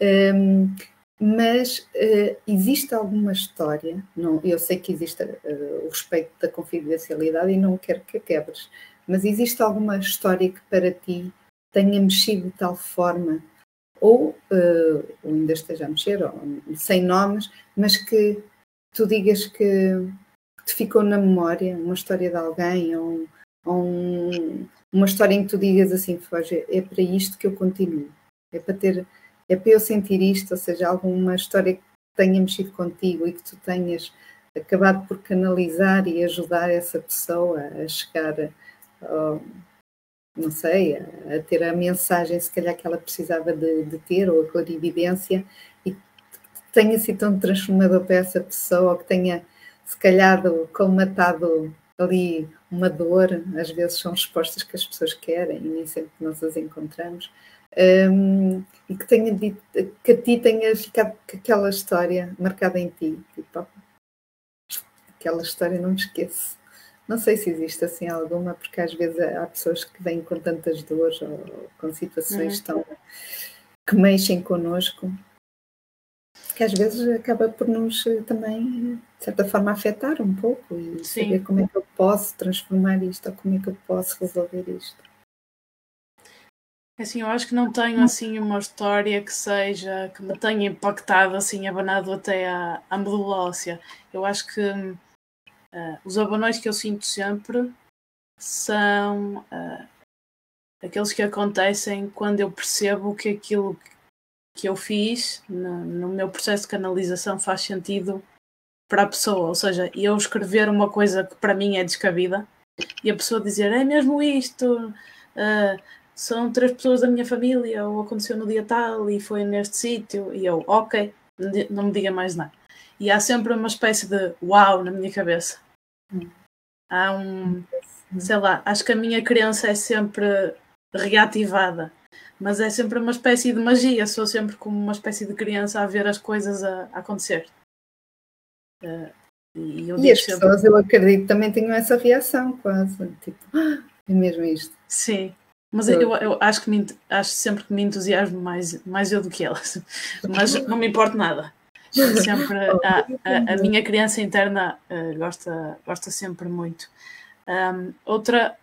Um, mas uh, existe alguma história, não, eu sei que existe uh, o respeito da confidencialidade e não quero que a quebres, mas existe alguma história que para ti tenha mexido de tal forma, ou, uh, ou ainda esteja a mexer, ou, sem nomes, mas que tu digas que, te ficou na memória, uma história de alguém, ou, ou um, uma história em que tu digas assim, é para isto que eu continuo, é para ter é para eu sentir isto, ou seja, alguma história que tenha mexido contigo e que tu tenhas acabado por canalizar e ajudar essa pessoa a chegar, a, não sei, a, a, ter a mensagem, se calhar, que ela precisava de, de ter, ou a clarividência, e que tenha sido tão transformador para essa pessoa, ou que tenha, se calhar, colmatado ali uma dor, às vezes são respostas que as pessoas querem e nem sempre nós as encontramos um, e que tenha dito, que a ti tenha ficado aquela história marcada em ti. Tipo, aquela história não me esqueço. Não sei se existe assim alguma, porque às vezes há pessoas que vêm com tantas dores ou com situações uhum. tão que mexem connosco que às vezes acaba por nos eh, também, de certa forma, afetar um pouco e Sim. saber como é que eu posso transformar isto ou como é que eu posso resolver isto. É assim, eu acho que não tenho assim uma história que seja que me tenha impactado assim, abanado até à, à medula óssea. Eu acho que uh, os abanões que eu sinto sempre são uh, aqueles que acontecem quando eu percebo que aquilo que eu fiz no, no meu processo de canalização faz sentido para a pessoa, ou seja, eu escrever uma coisa que para mim é descabida e a pessoa dizer é mesmo isto, uh, são três pessoas da minha família, ou aconteceu no dia tal e foi neste sítio, e eu, ok, não me diga mais nada. E há sempre uma espécie de uau na minha cabeça. Hum. Há um, sei lá, acho que a minha crença é sempre reativada, mas é sempre uma espécie de magia, sou sempre como uma espécie de criança a ver as coisas a, a acontecer. Uh, e, e as sempre... pessoas, eu acredito, também tenham essa reação, quase. Tipo, ah, é mesmo isto. Sim, mas eu, eu acho, que me, acho sempre que me entusiasmo mais, mais eu do que elas. (laughs) Mas não me importa nada. Sempre (laughs) a, a, a minha criança interna uh, gosta, gosta sempre muito. Um, outra,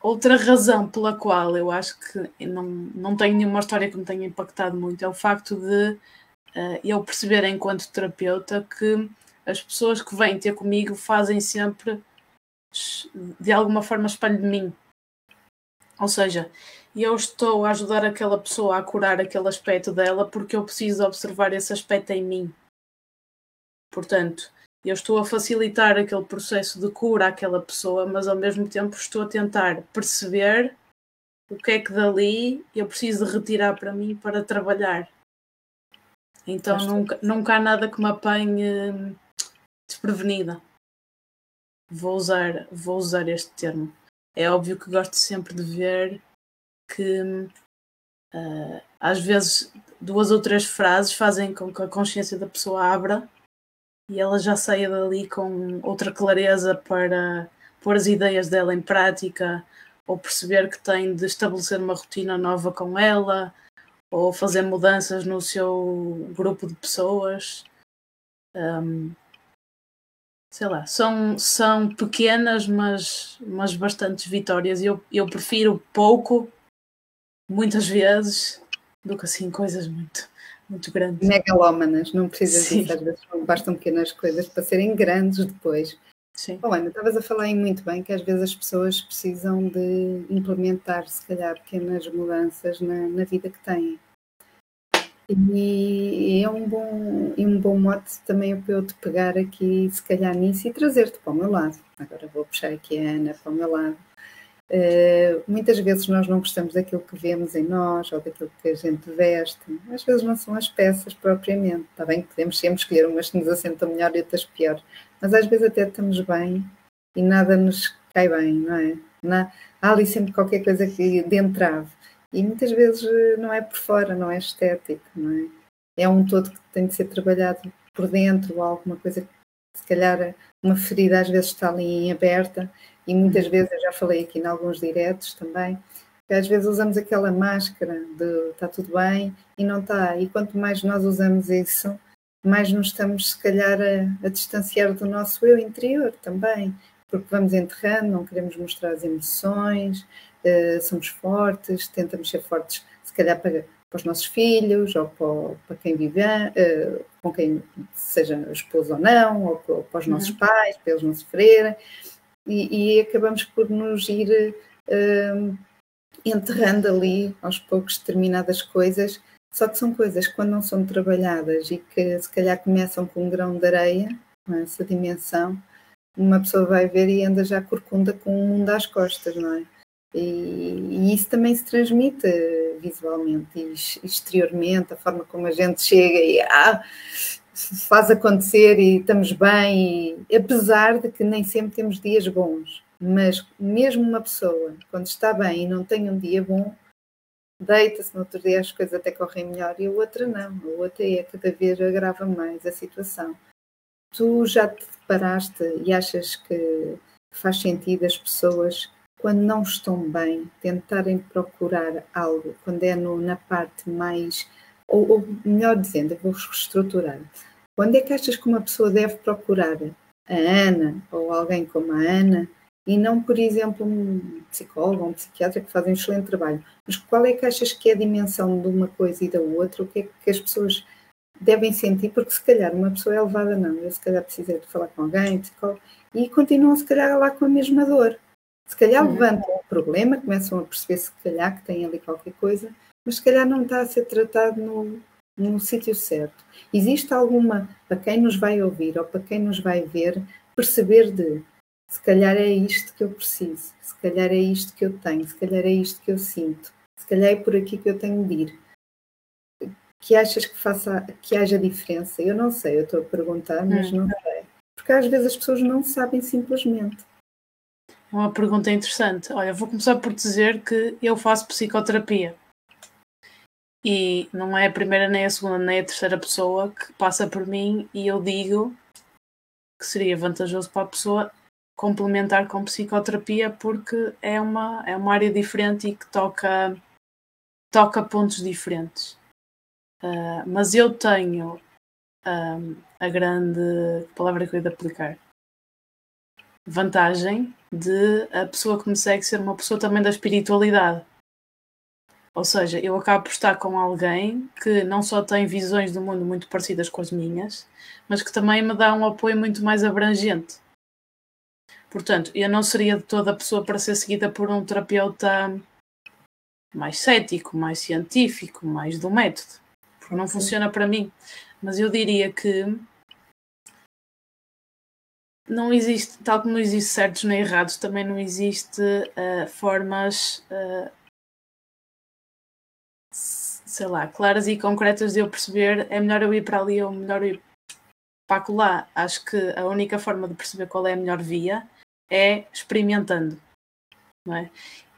outra razão pela qual eu acho que não, não tenho nenhuma história que me tenha impactado muito é o facto de uh, eu perceber enquanto terapeuta que as pessoas que vêm ter comigo fazem sempre de alguma forma espelho de mim. Ou seja, eu estou a ajudar aquela pessoa a curar aquele aspecto dela porque eu preciso observar esse aspecto em mim. Portanto, eu estou a facilitar aquele processo de cura àquela pessoa, mas ao mesmo tempo estou a tentar perceber o que é que dali eu preciso retirar para mim para trabalhar. Então nunca, nunca há nada que me apanhe desprevenida. Vou usar, vou usar este termo. É óbvio que gosto sempre de ver que uh, às vezes duas ou três frases fazem com que a consciência da pessoa abra e ela já saia dali com outra clareza para pôr as ideias dela em prática ou perceber que tem de estabelecer uma rotina nova com ela ou fazer mudanças no seu grupo de pessoas. Um, sei lá, são, são pequenas, mas, mas bastantes vitórias. Eu, eu prefiro pouco, muitas vezes, do que assim coisas muito, muito grandes. Megalómanas, não precisas Sim. disso, às vezes bastam pequenas coisas para serem grandes depois. Sim. Oh, Ana, estavas a falar muito bem que às vezes as pessoas precisam de implementar, se calhar, pequenas mudanças na, na vida que têm. E é um bom, e um bom mote também para eu te pegar aqui, se calhar, nisso e trazer-te para o meu lado. Agora vou puxar aqui a Ana para o meu lado. Uh, muitas vezes nós não gostamos daquilo que vemos em nós ou daquilo que a gente veste. Às vezes não são as peças propriamente. Está bem que podemos sempre escolher umas que nos assentam melhor e outras pior. Mas às vezes até estamos bem e nada nos cai bem, não é? Na, há ali sempre qualquer coisa que de entrave. E muitas vezes eh, não é por fora, não é estético, não é? É um todo que tem de ser trabalhado por dentro, ou alguma coisa que, se calhar, uma ferida às vezes está ali aberta, e muitas uhum. vezes, eu já falei aqui em alguns diretos também, que às vezes usamos aquela máscara de está tudo bem e não está. E quanto mais nós usamos isso, mais nos estamos, se calhar, a, a distanciar do nosso eu interior também, porque vamos enterrando, não queremos mostrar as emoções, uh, somos fortes, tentamos ser fortes, se calhar para, para os nossos filhos, ou para, para quem vive, uh, com quem seja esposo ou não, ou para, para os uhum. nossos pais, para eles não sofrerem, e, e acabamos por nos ir uh, enterrando ali aos poucos determinadas coisas, só que são coisas que quando não são trabalhadas e que se calhar começam com um grão de areia, essa dimensão, uma pessoa vai ver e anda já corcunda com o mundo às costas, não é? E, e, isso também se transmite visualmente e exteriormente, a forma como a gente chega e ah, faz acontecer e estamos bem, e, apesar de que nem sempre temos dias bons, mas mesmo uma pessoa, quando está bem e não tem um dia bom, deita-se no outro dia as coisas até correm melhor e a outra não, a outra é cada vez agrava mais a situação. Tu já te deparaste e achas que faz sentido as pessoas quando não estão bem, tentarem procurar algo, quando é no, na parte mais, ou, ou, melhor dizendo, vou reestruturar. Quando é que achas que uma pessoa deve procurar a Ana ou alguém como a Ana e não, por exemplo, um psicólogo ou um psiquiatra que fazem um excelente trabalho? Mas qual é que achas que é a dimensão de uma coisa e da outra? O que é que as pessoas devem sentir? Porque se calhar uma pessoa é levada, não, eu se calhar preciso de falar com alguém, psicólogo, e continuam se calhar lá com a mesma dor se calhar uhum. levantam o problema, começam a perceber se calhar que tem ali qualquer coisa, mas se calhar não está a ser tratado no, no sítio certo. Existe alguma, para quem nos vai ouvir ou para quem nos vai ver, perceber de se calhar é isto que eu preciso, se calhar é isto que eu tenho, se calhar é isto que eu sinto, se calhar é por aqui que eu tenho de ir. Que achas que faça, que haja diferença? Eu não sei, eu estou a perguntar, mas hum. não sei. Porque às vezes as pessoas não sabem simplesmente. Uma pergunta interessante. Olha, vou começar por dizer que eu faço psicoterapia. E não é a primeira, nem a segunda, nem a terceira pessoa que passa por mim e eu digo que seria vantajoso para a pessoa complementar com psicoterapia porque é uma, é uma área diferente e que toca, toca pontos diferentes. Uh, mas eu tenho um, a grande palavra que eu ia aplicar vantagem de a pessoa que me segue ser uma pessoa também da espiritualidade. Ou seja, eu acabo por estar com alguém que não só tem visões do mundo muito parecidas com as minhas, mas que também me dá um apoio muito mais abrangente. Portanto, eu não seria de toda a pessoa para ser seguida por um terapeuta mais cético, mais científico, mais do método. Porque não funciona para mim. Mas eu diria que não existe, tal como não existe certos nem errados, também não existe uh, formas, uh, sei lá, claras e concretas de eu perceber é melhor eu ir para ali ou melhor ir para lá. Acho que a única forma de perceber qual é a melhor via é experimentando, não é?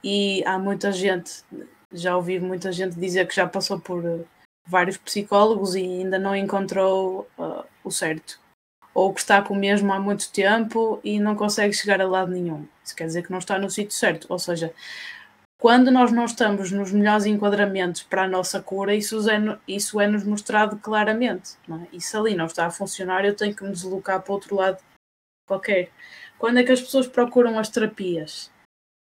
E há muita gente, já ouvi muita gente dizer que já passou por eh, vários psicólogos e ainda não encontrou uh, o certo ou que está com o mesmo há muito tempo e não consegue chegar a lado nenhum. Isso quer dizer que não está no sítio certo. Ou seja, quando nós não estamos nos melhores enquadramentos para a nossa cura, isso é, isso é nos mostrado claramente. Não é? Se ali não está a funcionar, eu tenho que me deslocar para outro lado qualquer. Quando é que as pessoas procuram as terapias?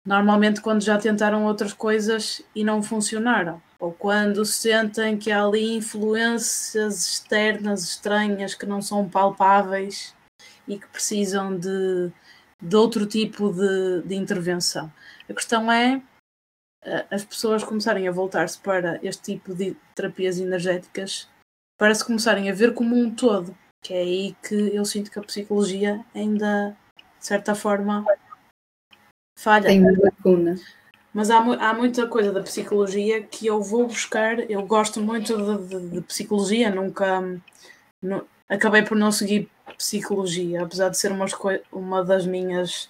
Normalmente quando já tentaram outras coisas e não funcionaram ou quando sentem que há ali influências externas estranhas que não são palpáveis e que precisam de, de outro tipo de, de intervenção. A questão é as pessoas começarem a voltar-se para este tipo de terapias energéticas para se começarem a ver como um todo, que é aí que eu sinto que a psicologia ainda, de certa forma, falha. Tem uma lacuna. Mas há, há muita coisa da psicologia que eu vou buscar. Eu gosto muito de, de, de psicologia, nunca. Nu, acabei por não seguir psicologia, apesar de ser uma, uma das minhas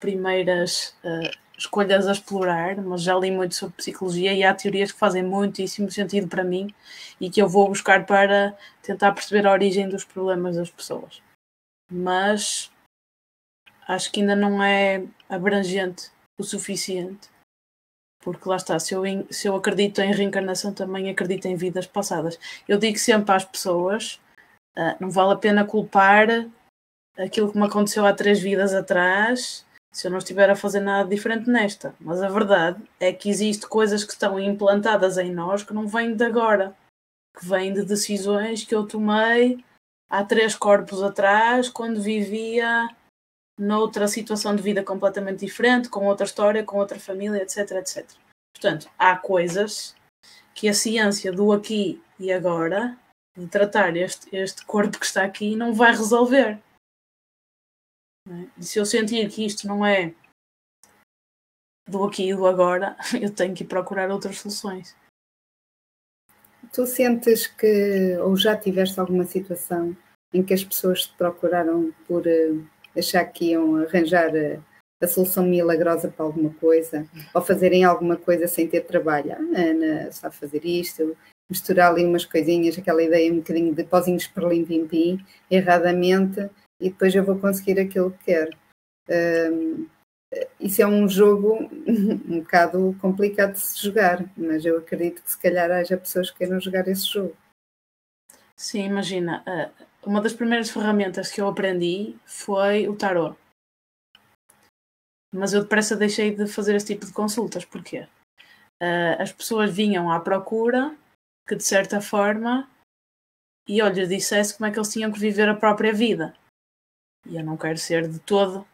primeiras uh, escolhas a explorar, mas já li muito sobre psicologia e há teorias que fazem muitíssimo sentido para mim e que eu vou buscar para tentar perceber a origem dos problemas das pessoas. Mas acho que ainda não é abrangente o suficiente porque lá está, se eu, se eu acredito em reencarnação, também acredito em vidas passadas. Eu digo sempre às pessoas: uh, não vale a pena culpar aquilo que me aconteceu há três vidas atrás se eu não estiver a fazer nada diferente nesta. Mas a verdade é que existem coisas que estão implantadas em nós que não vêm de agora, que vêm de decisões que eu tomei há três corpos atrás, quando vivia noutra situação de vida completamente diferente, com outra história, com outra família, etc, etc. Portanto, há coisas que a ciência do aqui e agora, de tratar este, este corpo que está aqui, não vai resolver. É? E se eu sentir que isto não é do aqui e do agora, (laughs) eu tenho que procurar outras soluções. Tu sentes que, ou já tiveste alguma situação em que as pessoas te procuraram por uh, achar que iam arranjar a, a, solução milagrosa para alguma coisa, ou fazerem alguma coisa sem ter trabalho. Ah, Ana sabe fazer isto, misturar ali umas coisinhas, aquela ideia um bocadinho de pozinhos perlim pim pim, erradamente, e depois eu vou conseguir aquilo que quero. Um, isso é um jogo (laughs) um bocado complicado de se jogar, mas eu acredito que se calhar haja pessoas que queiram jogar esse jogo. Sim, imagina, uma das primeiras ferramentas que eu aprendi foi o tarot. Mas eu depressa deixei de fazer esse tipo de consultas. Porquê? Uh, as pessoas vinham à procura que, de certa forma, e eu lhes dissesse como é que eles tinham que viver a própria vida. E eu não quero ser de todo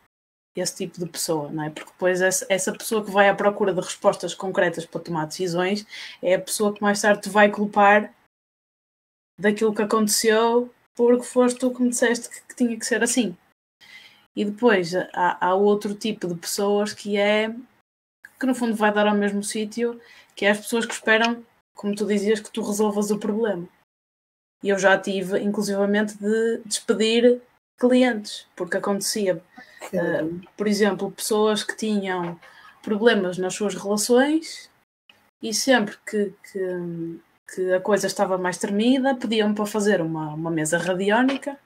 esse tipo de pessoa, não é? Porque depois essa, pessoa que vai à procura de respostas concretas para tomar decisões é a pessoa que mais tarde te vai culpar daquilo que aconteceu porque foste tu que me disseste que, que tinha que ser assim. E depois há, há, outro tipo de pessoas que é que no fundo vai dar ao mesmo sítio, que é as pessoas que esperam, como tu dizias, que tu resolvas o problema. E eu já tive, inclusivamente, de despedir clientes, porque acontecia, uh, por exemplo, pessoas que tinham problemas nas suas relações e sempre que, que, que a coisa estava mais tremida, pediam-me para fazer uma, uma mesa radiónica,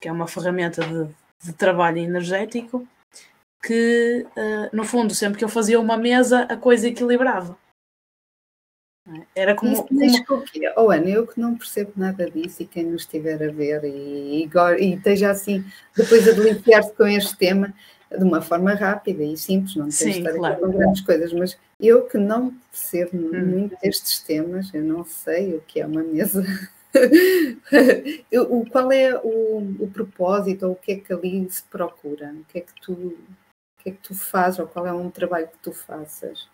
que é uma ferramenta de, de trabalho energético, que uh, no fundo, sempre que eu fazia uma mesa, a coisa equilibrava. Era como. Isso, como... como... Oh, Ana, eu que não percebo nada disso e quem nos estiver a ver e, e, e esteja assim, depois a deliciar-se com este tema de uma forma rápida e simples, não tem de estar claro. com grandes coisas, mas eu que não percebo hum. muito destes temas, eu não sei o que é uma mesa. (laughs) o, qual é o, o propósito ou o que é que ali se procura? O que é que tu, o que é que tu fazes ou qual é um trabalho que tu faças?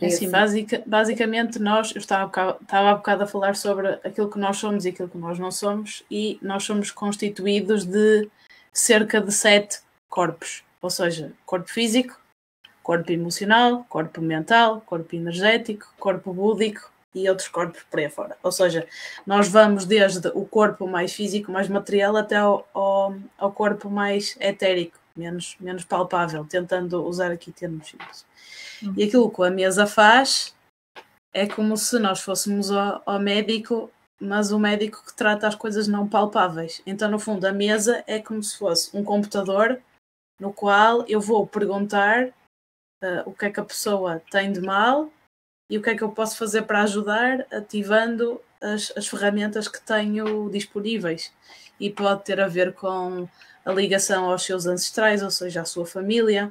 É assim, basic, basicamente nós, eu estava, estava há bocado a falar sobre aquilo que nós somos e aquilo que nós não somos, e nós somos constituídos de cerca de sete corpos, ou seja, corpo físico, corpo emocional, corpo mental, corpo energético, corpo búdico e outros corpos por aí fora. Ou seja, nós vamos desde o corpo mais físico, mais material, até ao, ao, ao corpo mais etérico, menos, menos palpável, tentando usar aqui termos simples. Uhum. E aquilo que a mesa faz é como se nós fôssemos ao, ao médico, mas o médico que trata as coisas não palpáveis. Então, no fundo, a mesa é como se fosse um computador no qual eu vou perguntar uh, o que é que a pessoa tem de mal e o que é que eu posso fazer para ajudar, ativando as, as ferramentas que tenho disponíveis. E pode ter a ver com a ligação aos seus ancestrais, ou seja, à sua família.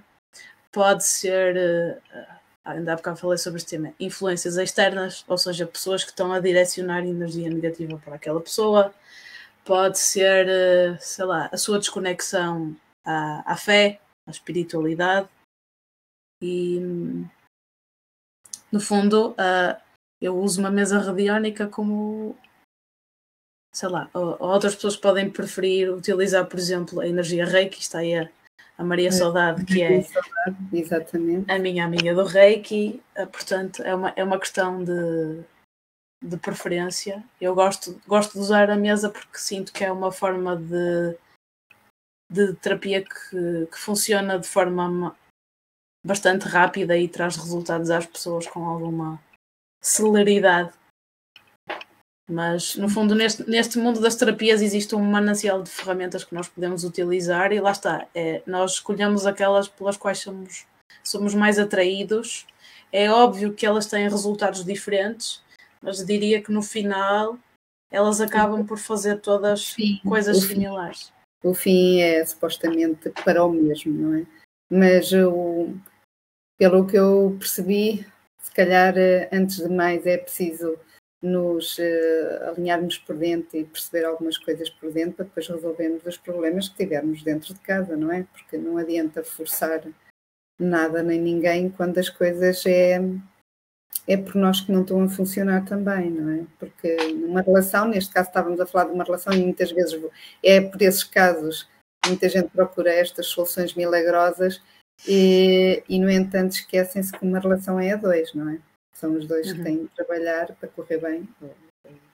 Pode ser, uh, ainda há bocado falei sobre este tema, influências externas, ou seja, pessoas que estão a direcionar energia negativa para aquela pessoa. Pode ser, uh, sei lá, a sua desconexão à, à fé, à espiritualidade. E, no fundo, uh, eu uso uma mesa radiónica como sei lá, ou, ou outras pessoas podem preferir utilizar, por exemplo, a energia Reiki, está aí a, a Maria é, Saudade, que é (laughs) Exatamente. a minha amiga do Reiki, ah, portanto é uma, é uma questão de, de preferência. Eu gosto, gosto de usar a mesa porque sinto que é uma forma de, de terapia que, que funciona de forma bastante rápida e traz resultados às pessoas com alguma celeridade. Mas, no fundo, neste, neste mundo das terapias existe um manancial de ferramentas que nós podemos utilizar e lá está. É, nós escolhemos aquelas pelas quais somos, somos mais atraídos. É óbvio que elas têm resultados diferentes, mas diria que no final elas acabam por fazer todas Sim, coisas similares. O fim é supostamente para o mesmo, não é? Mas o, pelo que eu percebi, se calhar eh, antes de mais é preciso nos uh, alinharmos por dentro e perceber algumas coisas por dentro para depois resolvermos os problemas que tivermos dentro de casa, não é? Porque não adianta forçar nada nem ninguém quando as coisas é, é por nós que não estão a funcionar também, não é? Porque numa relação, neste caso estávamos a falar de uma relação e muitas vezes é por esses casos muita gente procura estas soluções milagrosas e, e no entanto esquecem-se que uma relação é a dois, não é? São os dois uhum. que têm de trabalhar para correr bem,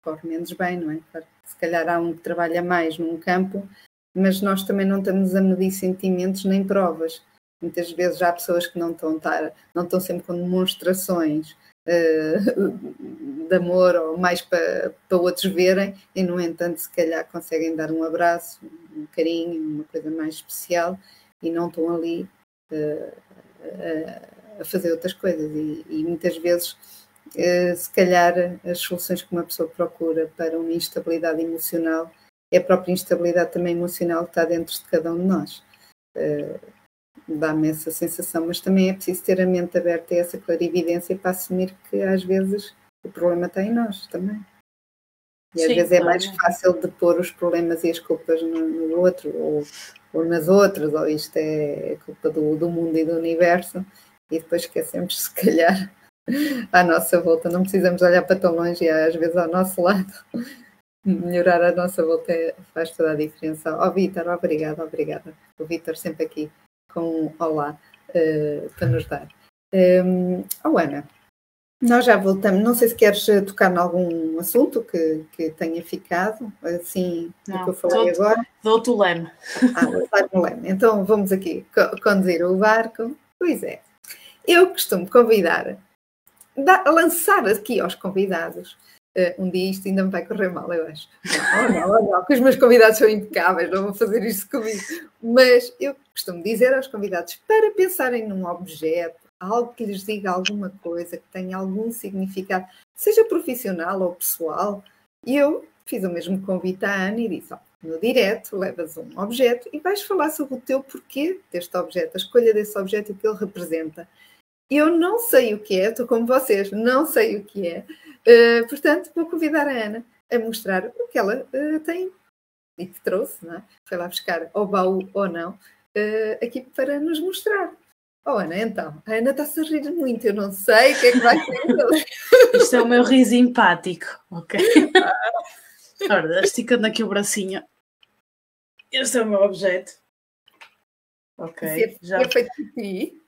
corre menos bem, não é? Se calhar há um que trabalha mais num campo, mas nós também não estamos a medir sentimentos nem provas. Muitas vezes há pessoas que não estão, tar, não estão sempre com demonstrações uh, de amor ou mais para, para outros verem, e no entanto, se calhar conseguem dar um abraço, um carinho, uma coisa mais especial, e não estão ali uh, uh, a fazer outras coisas e, e muitas vezes eh, se calhar as soluções que uma pessoa procura para uma instabilidade emocional é a própria instabilidade também emocional que está dentro de cada um de nós. Eh, dá-me essa sensação, mas também é preciso ter a mente aberta a essa clarividência para assumir que às vezes o problema está em nós também. E às Sim, vezes é mais fácil de pôr os problemas e as culpas no, no outro ou, ou, nas outras, ou isto é culpa do, do mundo e do universo, e depois esquecemos, (laughs) se calhar, à nossa volta. Não precisamos olhar para tão longe e às vezes ao nosso lado. Melhorar a nossa volta é, faz toda a diferença. Ó oh, Vítor, obrigada, obrigada. O Vítor sempre aqui com um olá uh, para nos dar. Um, oh Ana, nós já voltamos. Não sei se queres tocar em algum assunto que, que tenha ficado, assim, do que eu falei dou agora. Dou-te o leme. Ah, o leme. Então vamos aqui conduzir o barco. Pois é. Eu costumo convidar, da, lançar aqui aos convidados. Uh, um dia isto ainda me vai correr mal, eu acho. Oh, não, oh, não, que os meus convidados são impecáveis, não vou fazer isto comigo. Mas eu costumo dizer aos convidados para pensarem num objeto, algo que lhes diga alguma coisa, que tenha algum significado, seja profissional ou pessoal. E eu fiz o mesmo convite à Ana e disse: no direto, levas um objeto e vais falar sobre o teu porquê deste objeto, a escolha desse objeto e o que ele representa. Eu não sei o que é, estou como vocês, não sei o que é. Uh, portanto, vou convidar a Ana a mostrar o que ela uh, tem e que trouxe, não é? foi lá buscar ao baú ou não, uh, aqui para nos mostrar. Oh, Ana, então, a Ana está a rir muito, eu não sei o que é que vai ser. Isto é o meu riso empático, ok? Ora, esticando aqui o bracinho. Este é o meu objeto. Ok. É, já, é feito por ti.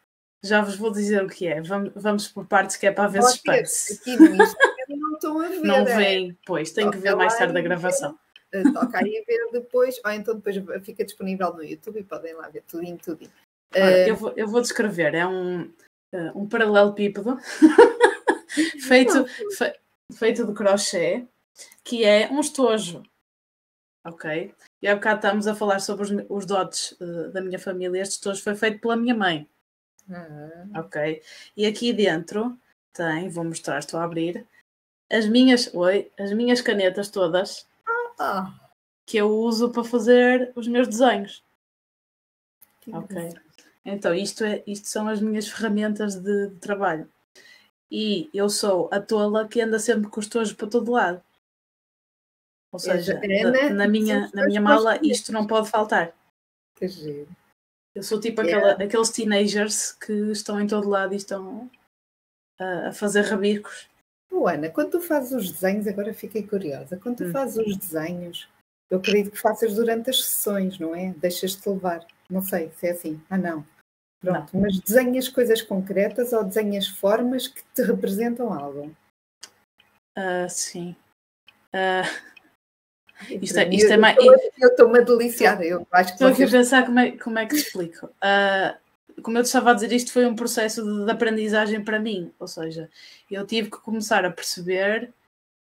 Já vos vou dizer o que é. Vamos, vamos por partes que é para ver suspense. Aqui no não estão a (laughs) ver. Não é? vem, pois, tenho que ver mais tarde a gravação. Eh, toca aí a ver depois, ou então depois fica disponível no YouTube e podem lá ver tudinho, tudinho. Ora, eu, vou, eu vou descrever, é um, uh, um paralelepípedo (laughs) feito, (laughs) fe, feito de crochê, que é um estojo. Ok? E há bocado estamos a falar sobre os, os dotes uh, da minha família. Este estojo foi feito pela minha mãe. Uhum. Ok? E aqui dentro tem, vou mostrar, estou a abrir, as minhas, oi, as minhas canetas todas ah. que eu uso para fazer os meus desenhos. Que ok. Então, isto, é, isto são as minhas ferramentas de, de trabalho. E eu sou a tola que anda sempre com os tojos para todo lado. Ou seja, na, na, minha, na minha mala isto não pode faltar. Que giro. Eu sou tipo aquela, aqueles teenagers que estão em todo lado e estão a, a fazer rabicos. Oh, Ana, quando tu fazes os desenhos, agora fiquei curiosa, quando tu hum. fazes os desenhos, eu acredito que faças durante as sessões, não é? Deixas-te levar. Não sei se é assim. Ah, não. Pronto, não. mas desenhas coisas concretas ou desenhas formas que te representam algo? Uh, sim. Uh, isto, é, isto é mais. Eu estou-me a deliciar. Eu acho que estou aqui a pensar como é, como é que te explico. Uh, como eu te estava a dizer, isto foi um processo de, de, aprendizagem para mim. Ou seja, eu tive que começar a perceber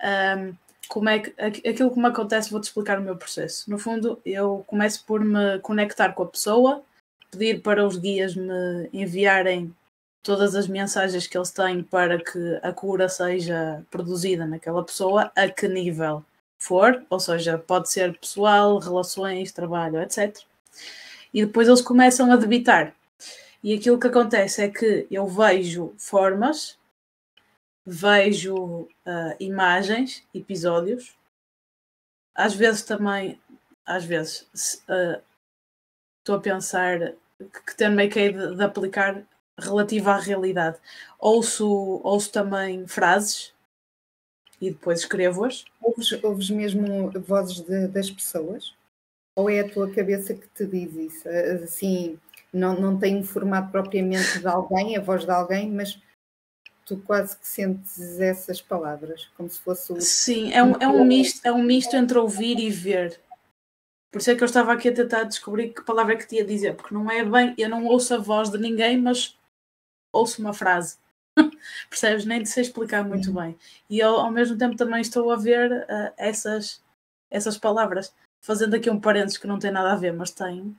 um, como é que aquilo que me acontece, vou-te explicar o meu processo. No fundo, eu começo por me conectar com a pessoa, pedir para os guias me enviarem todas as mensagens que eles têm para que a cura seja produzida naquela pessoa, a que nível for, ou seja, pode ser pessoal, relações, trabalho, etc. E depois eles começam a debitar. E aquilo que acontece é que eu vejo formas vejo uh, imagens, episódios, às vezes também, às vezes uh, estou a pensar que, que também que de, de, aplicar relativa à realidade. Ouço, ouço também frases e depois escrevo-as. Ouves, ouves mesmo vozes de, das pessoas? Ou é a tua cabeça que te diz isso? Assim, não, não tem um formato propriamente de alguém, a voz de alguém, mas tu quase que sentes essas palavras, como se fosse o... Sim, é um, é um, misto, é um misto entre ouvir e ver. Por isso é que eu estava aqui a tentar descobrir que palavra é que te ia dizer, porque não é bem, eu não ouço a voz de ninguém, mas ouço uma frase. Percebes? Nem sei explicar muito bem. E eu, ao mesmo tempo, também estou a ver uh, essas, essas palavras. Fazendo aqui um parênteses que não tem nada a ver, mas tem.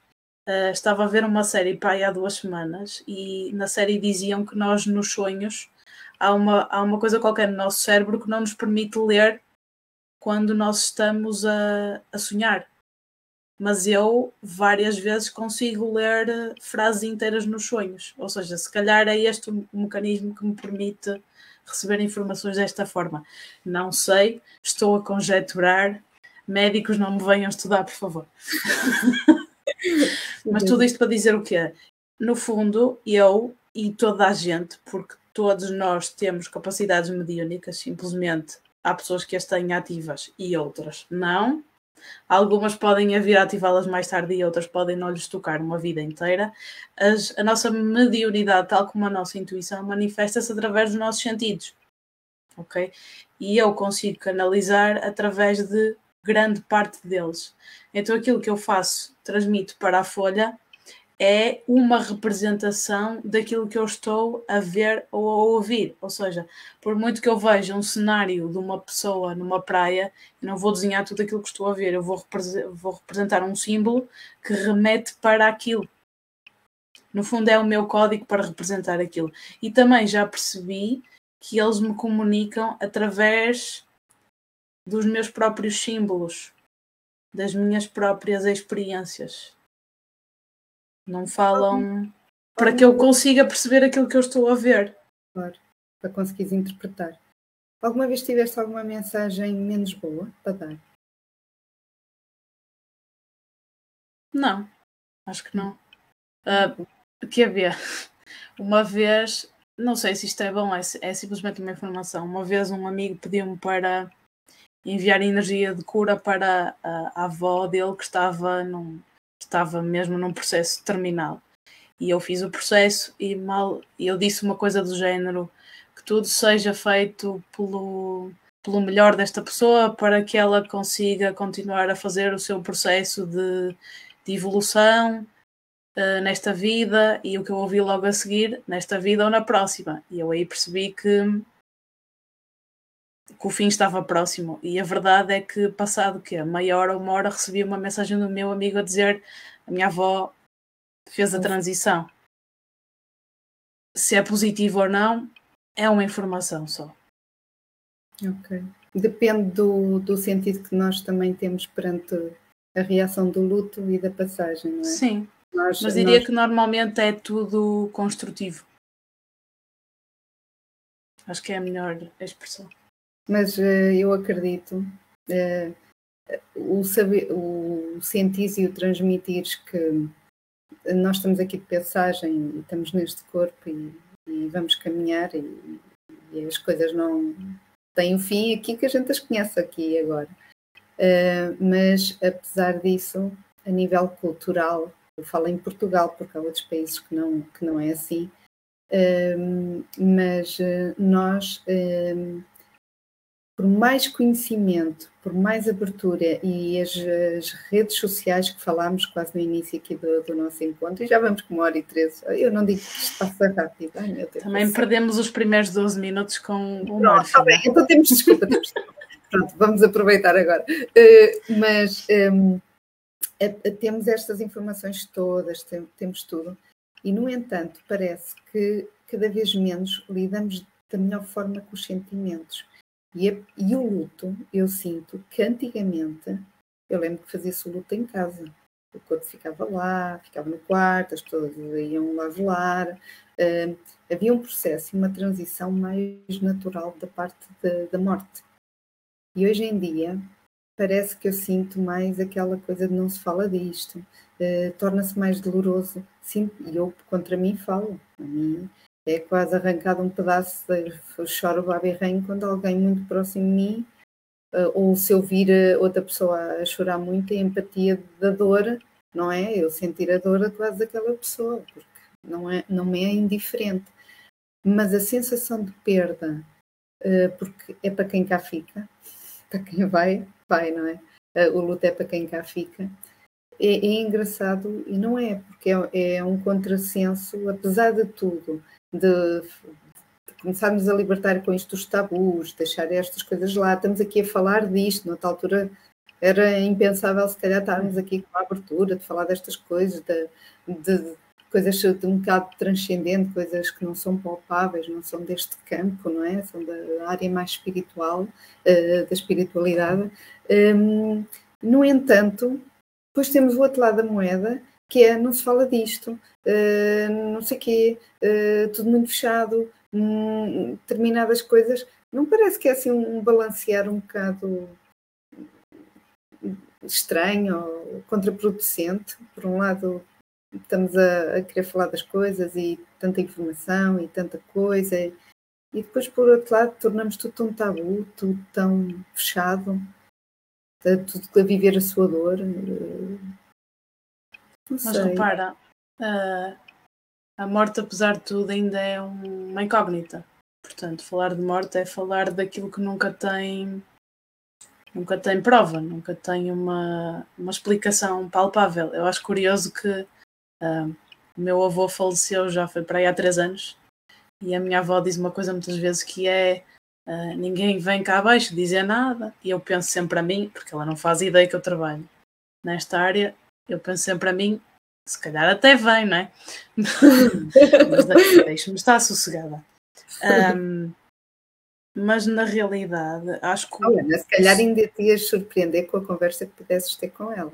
Uh, estava a ver uma série aí há duas semanas e na série diziam que nós, nos sonhos, há uma, há uma coisa qualquer no nosso cérebro que não nos permite ler quando nós estamos a, a sonhar. Mas eu várias vezes consigo ler eh, frases inteiras nos sonhos. Ou seja, se calhar é este o mecanismo que me permite receber informações desta forma. Não sei, estou a conjecturar. Médicos não me venham estudar, por favor. (laughs) Mas tudo isto para dizer o quê? No fundo, eu e toda a gente, porque todos nós temos capacidades mediúnicas, simplesmente há pessoas que as têm ativas e outras não. Algumas podem vir a ativá-las mais tarde e outras podem não lhes tocar uma vida inteira. As, a nossa mediunidade, tal como a nossa intuição, manifesta-se através dos nossos sentidos. Ok? E eu consigo canalizar através de grande parte deles. Então aquilo que eu faço, transmito para a folha, é uma representação daquilo que eu estou a ver ou a ouvir. Ou seja, por muito que eu veja um cenário de uma pessoa numa praia, eu não vou desenhar tudo aquilo que estou a ver, eu vou, vou representar um símbolo que remete para aquilo. No fundo, é o meu código para representar aquilo. E também já percebi que eles me comunicam através dos meus próprios símbolos, das minhas próprias experiências. Não falam para que eu consiga perceber aquilo que eu estou a ver. Claro, para conseguires interpretar. Alguma vez tiveste alguma mensagem menos boa para dar? Não, acho que não. Uh, que havia (laughs) uma vez, não sei se isto é bom, é, é simplesmente uma informação. Uma vez um amigo pediu-me para enviar energia de cura para a, a avó dele que estava num, estava mesmo num processo terminal. E eu fiz o processo e mal eu disse uma coisa do género que tudo seja feito pelo, pelo melhor desta pessoa para que ela consiga continuar a fazer o seu processo de, de evolução uh, nesta vida e o que eu ouvi logo a seguir, nesta vida ou na próxima. E eu aí percebi que, que o fim estava próximo. E a verdade é que, passado que meia hora ou uma hora, recebi uma mensagem do meu amigo a dizer a minha avó fez a transição. Se é positivo ou não, é uma informação só. Ok. Depende do, do sentido que nós também temos perante a reação do luto e da passagem, não é? Sim. Nós, Mas diria nós... que normalmente é tudo construtivo. Acho que é a melhor expressão. Mas uh, eu acredito uh, o, saber, o sentir e o transmitir que nós estamos aqui de passagem e estamos neste corpo e, e vamos caminhar e, e, as coisas não têm um fim aqui que a gente as conhece aqui agora. Uh, mas apesar disso, a nível cultural, eu falo em Portugal porque há outros países que não, que não é assim, uh, mas uh, nós por mais conhecimento, por mais abertura e as, as, redes sociais que falámos quase no início aqui do, do, nosso encontro, e já vamos com uma hora e treze, eu não digo que isto passa rápido. Ai, Deus Também perdemos os primeiros 12 minutos com o Pronto, está bem, então temos desculpa. Temos, (laughs) pronto, vamos aproveitar agora. Uh, mas um, a, a, temos estas informações todas, tem, temos tudo, e no entanto parece que cada vez menos lidamos da melhor forma com os sentimentos e, e o luto, eu sinto que antigamente, eu lembro que fazia-se o luto em casa. O corpo ficava lá, ficava no quarto, as pessoas iam lá velar. Uh, havia um processo e uma transição mais natural da parte de, da morte. E hoje em dia, parece que eu sinto mais aquela coisa de não se fala disto, uh, torna-se mais doloroso. Sim, e eu contra mim falo. A mim, é quase arrancado um pedaço, de, choro babirrenho quando alguém muito próximo de mim, uh, ou se eu vir eh, outra pessoa a chorar muito, a empatia da dor, não é? Eu sentir a dor quase daquela pessoa, porque não, é, não me é indiferente. Mas a sensação de perda, uh, porque é para quem cá fica, (laughs) para quem vai, vai, não é? O luto é para quem cá fica. É, é engraçado e não é, porque é, é um contrassenso, apesar de tudo de, de começarmos a libertar com isto dos tabus, deixar estas coisas lá. Estamos aqui a falar disto, noutra altura era impensável se calhar estarmos aqui com a abertura de falar destas coisas, de, de coisas de um bocado transcendente, coisas que não são palpáveis, não são deste campo, não é? São da área mais espiritual, uh, da espiritualidade. Um, no entanto, depois temos o outro lado da moeda, que é não se fala disto, uh, não sei quê, uh, tudo muito fechado, um, determinadas coisas. Não parece que é assim um balancear um bocado estranho ou contraproducente? Por um lado, estamos a, a, querer falar das coisas e tanta informação e tanta coisa. E, e depois, por outro lado, tornamos tudo tão tabu, tudo tão fechado, tudo a viver a sua dor. Não Mas sei. repara, a morte, apesar de tudo, ainda é uma incógnita. Portanto, falar de morte é falar daquilo que nunca tem nunca tem prova, nunca tem uma, uma explicação palpável. Eu acho curioso que uh, o meu avô faleceu já foi para aí há três anos e a minha avó diz uma coisa muitas vezes que é uh, ninguém vem cá abaixo dizer nada e eu penso sempre a mim, porque ela não faz ideia que eu trabalho nesta área, eu penso sempre a mim, se calhar até vem, não é? (laughs) Mas deixa-me estar sossegada. Um, mas na realidade, acho que. Olha, se calhar ainda te ias surpreender com a conversa que pudesses ter com ela.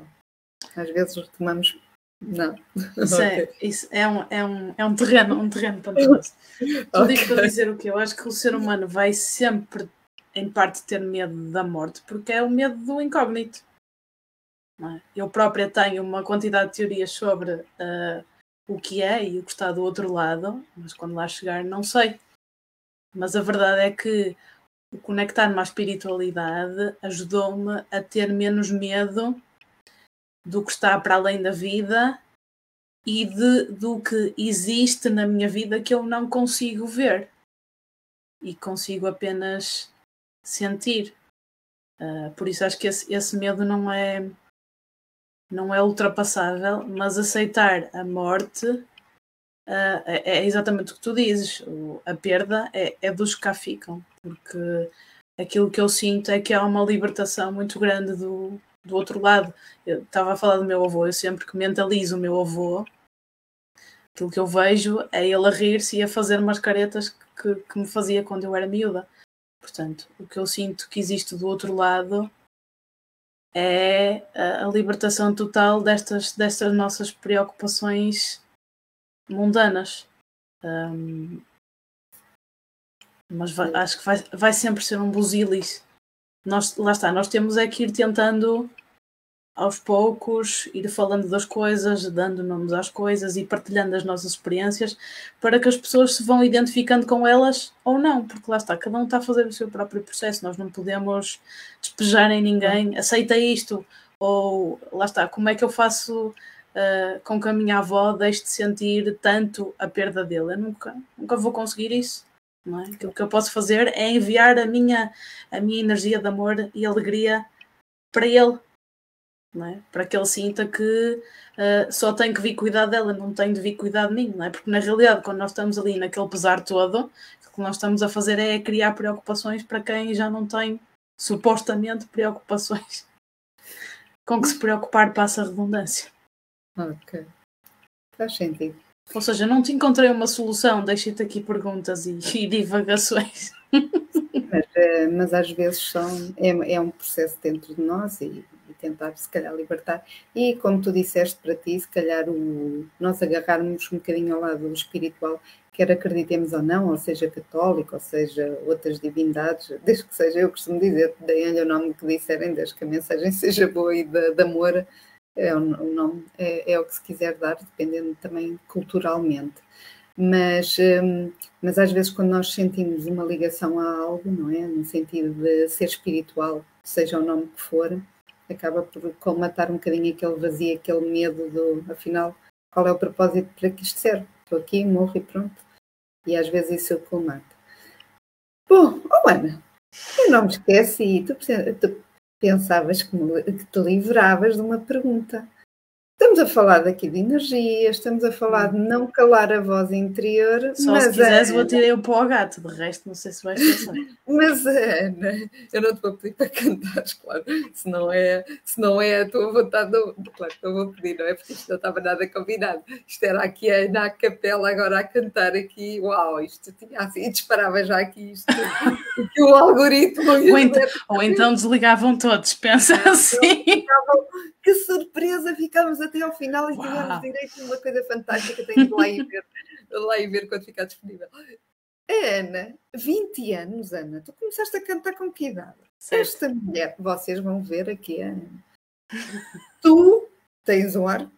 Às vezes retomamos. Não. Isso, é, isso é, um, é, um, é um terreno, um terreno pantanoso. (laughs) Tudo okay. isto para dizer o que eu acho que o ser humano vai sempre, em parte, ter medo da morte, porque é o medo do incógnito. É? Eu própria tenho uma quantidade de teorias sobre uh, o que é e o que está do outro lado, mas quando lá chegar, não sei. Mas a verdade é que o conectar-me à espiritualidade ajudou-me a ter menos medo do que está para além da vida e de, do que existe na minha vida que eu não consigo ver e consigo apenas sentir. Uh, por isso acho que esse, esse medo não é não é ultrapassável, mas aceitar a morte uh, é, exatamente o que tu dizes. O, a perda é, é dos que cá ficam, porque aquilo que eu sinto é que há uma libertação muito grande do, do outro lado. Eu estava a falar do meu avô, eu sempre que mentalizo o meu avô, aquilo que eu vejo é ele a rir-se e a fazer umas caretas que, que me fazia quando eu era miúda. Portanto, o que eu sinto que existe do outro lado é a, libertação total destas, destas nossas preocupações mundanas. Um, mas vai, acho que vai, vai sempre ser um busilis. Nós, lá está, nós temos é que ir tentando aos poucos, ir falando das coisas, dando nomes às coisas e partilhando as nossas experiências para que as pessoas se vão identificando com elas ou não, porque lá está, cada um está a fazer o seu próprio processo, nós não podemos despejar em ninguém, aceita isto, ou lá está, como é que eu faço uh, com que a minha avó deixe de sentir tanto a perda dele. Eu nunca, nunca vou conseguir isso. Não é? Aquilo que eu posso fazer é enviar a minha, a minha energia de amor e alegria para ele, é? para que ele sinta que uh, só tem que vir cuidar dela, não tem de vir cuidar de mim, não é? porque na realidade, quando nós estamos ali naquele pesar todo, o que nós estamos a fazer é criar preocupações para quem já não tem supostamente preocupações. (laughs) Com que se preocupar passa a redundância. Ok. Faz sentido. Ou seja, não te encontrei uma solução, deixei-te aqui perguntas e, (laughs) e divagações. (laughs) Mas, eh, mas, às vezes são, é, é, um processo dentro de nós e, tentar se calhar libertar. E como tu disseste para ti, se calhar o, nós agarrarmos um bocadinho ao lado espiritual, quer acreditemos ou não, ou seja católico, ou seja outras divindades, (laughs) desde que seja, eu costumo dizer, deem-lhe o nome que disserem, desde que a mensagem (laughs) seja boa e de, de amor, é o, o nome, é, é, o que se quiser dar, dependendo também culturalmente. Mas, um, mas às vezes quando nós sentimos uma ligação a algo, não é? No sentido de ser espiritual, seja o nome que for, acaba por colmatar um bocadinho aquele vazio, aquele medo do, afinal, qual é o propósito para que isto serve? Estou aqui, morro e pronto. E às vezes isso colmata. Bom, oh Ana, eu não me esquece e tu, tu pensavas que, que te livravas de uma pergunta. Estamos a falar daqui de energia, estamos a falar de não calar a voz interior. Só mas se quiseres, vou tirar o para o gato, de resto, não sei se vais pensar. (laughs) mas Ana, eu não te vou pedir para cantares, claro, se não é, se não é a tua vontade, não, claro que eu vou pedir, não é? Porque isto não estava nada combinado. Isto era aqui a Ana capela agora a cantar aqui, uau, isto tinha assim, disparava já aqui isto, (laughs) que o algoritmo. Ou então, ou então desligavam todos, pensa assim. Que surpresa, ficámos até ao final e Uau. tivemos direito a uma coisa fantástica. Tenho de lá e ver, lá e ver quando ficar disponível. Ana, 20 anos, Ana, tu começaste a cantar com que idade? Certo. Esta mulher, vocês vão ver aqui a Ana. (laughs) tu tens um ar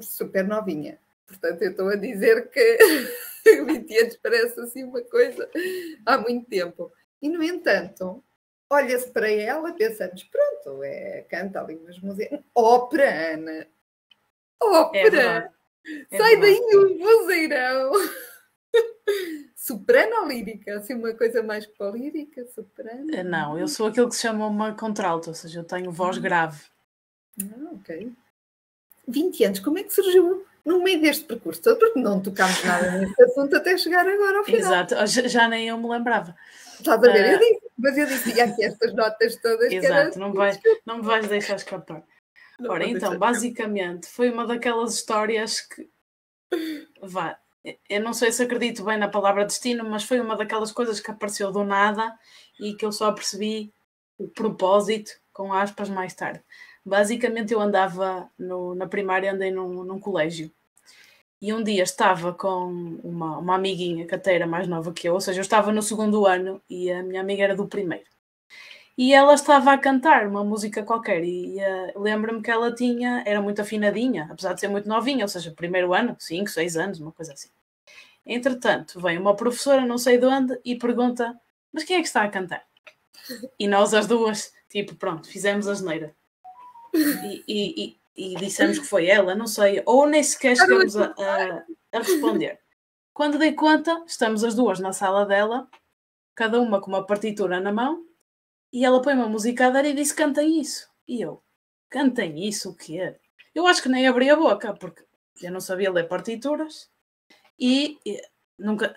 super novinha. Portanto, eu estou a dizer que (laughs) 20 anos parece assim uma coisa há muito tempo. E, no entanto, olha-se para ela, pensamos, pronto, é, canta ali umas músicas. Ópera, Ana! Ópera! É Sai daí o vozeirão! Soprano ou lírica? Assim, uma coisa mais para lírica? Soprano? Eh, não, eu sou aquilo que se chama uma contralto, ou seja, eu tenho voz ah. grave. Ah, ok. 20 anos, como é que surgiu no meio deste percurso todo? Porque não tocámos nada nesse assunto até chegar agora ao final. Exato, já, já nem eu me lembrava. Estás a ver? Uh... Eu disse, mas eu disse, aqui estas notas todas. Exato, não, vai, não me vais deixar escapar. Não Ora, então, basicamente, foi uma daquelas histórias que. Vá, eu não sei se acredito bem na palavra destino, mas foi uma daquelas coisas que apareceu do nada e que eu só percebi o propósito, com aspas, mais tarde. Basicamente, eu andava no, na primária, andei num, num colégio e um dia estava com uma, uma amiguinha era mais nova que eu, ou seja, eu estava no segundo ano e a minha amiga era do primeiro. E ela estava a cantar uma música qualquer e uh, lembro-me que ela tinha, era muito afinadinha, apesar de ser muito novinha, ou seja, primeiro ano, 5, 6 anos, uma coisa assim. Entretanto, vem uma professora, não sei de onde, e pergunta: Mas quem é que está a cantar? E nós as duas, tipo, pronto, fizemos a geneira. E, e, e dissemos que foi ela, não sei, ou nem sequer chegamos a, a, a responder. Quando dei conta, estamos as duas na sala dela, cada uma com uma partitura na mão, e ela põe uma música a dar e disse: Cantem isso. E eu: Cantem isso, o quê? Eu acho que nem abri a boca, porque eu não sabia ler partituras e, e nunca.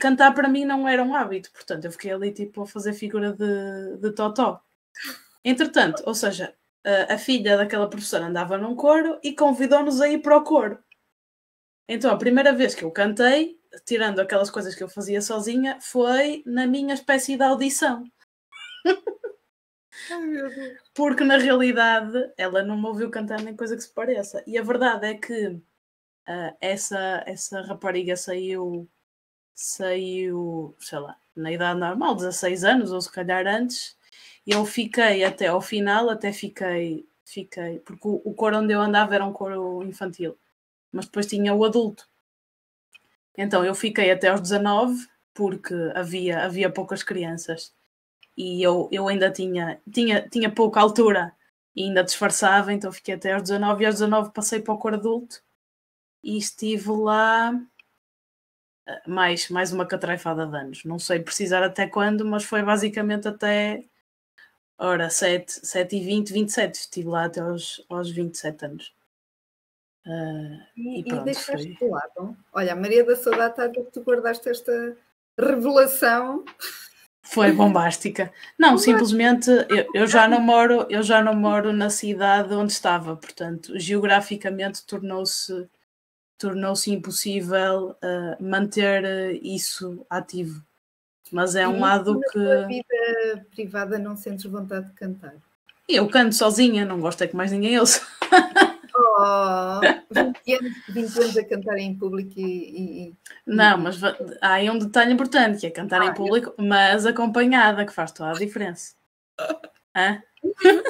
Cantar para mim não era um hábito, portanto eu fiquei ali tipo a fazer figura de, de totó. Entretanto, ou seja, a, a filha daquela professora andava num coro e convidou-nos a ir para o coro. Então a primeira vez que eu cantei, tirando aquelas coisas que eu fazia sozinha, foi na minha espécie de audição. (laughs) Porque na realidade ela não me ouviu cantar nem coisa que se pareça. E a verdade é que uh, essa, essa rapariga saiu, saiu, sei lá, na idade normal, 16 anos, ou se calhar antes. Eu fiquei até ao final, até fiquei, fiquei, porque o, o coro onde eu andava era um coro infantil, mas depois tinha o adulto. Então eu fiquei até aos 19 porque havia, havia poucas crianças e eu, eu ainda tinha, tinha, tinha pouca altura e ainda disfarçava, então fiquei até aos 19 e aos 19 passei para o cor adulto e estive lá eh, mais, mais uma catrefada de anos. Não sei precisar até quando, mas foi basicamente até ora, 7, 7 e 20, 27. Estive lá até aos, aos 27 anos. Uh, e, e, pronto, e deixaste foi... de lado. Olha, a Maria da Saudade está que tu guardaste esta revelação foi bombástica. Não, simplesmente eu, eu, já não moro, eu já não moro na cidade onde estava, portanto, geograficamente tornou-se tornou-se impossível uh, manter uh, isso ativo. Mas é um e lado que. Na vida privada não sentes vontade de cantar? Eu canto sozinha, não gosto é que mais ninguém ouça. (laughs) Oh, 20 anos, 20 anos a cantar em público e, e, Não, mas há aí um detalhe importante que é cantar ah, em público, eu... mas acompanhada, que faz toda a diferença. Hã?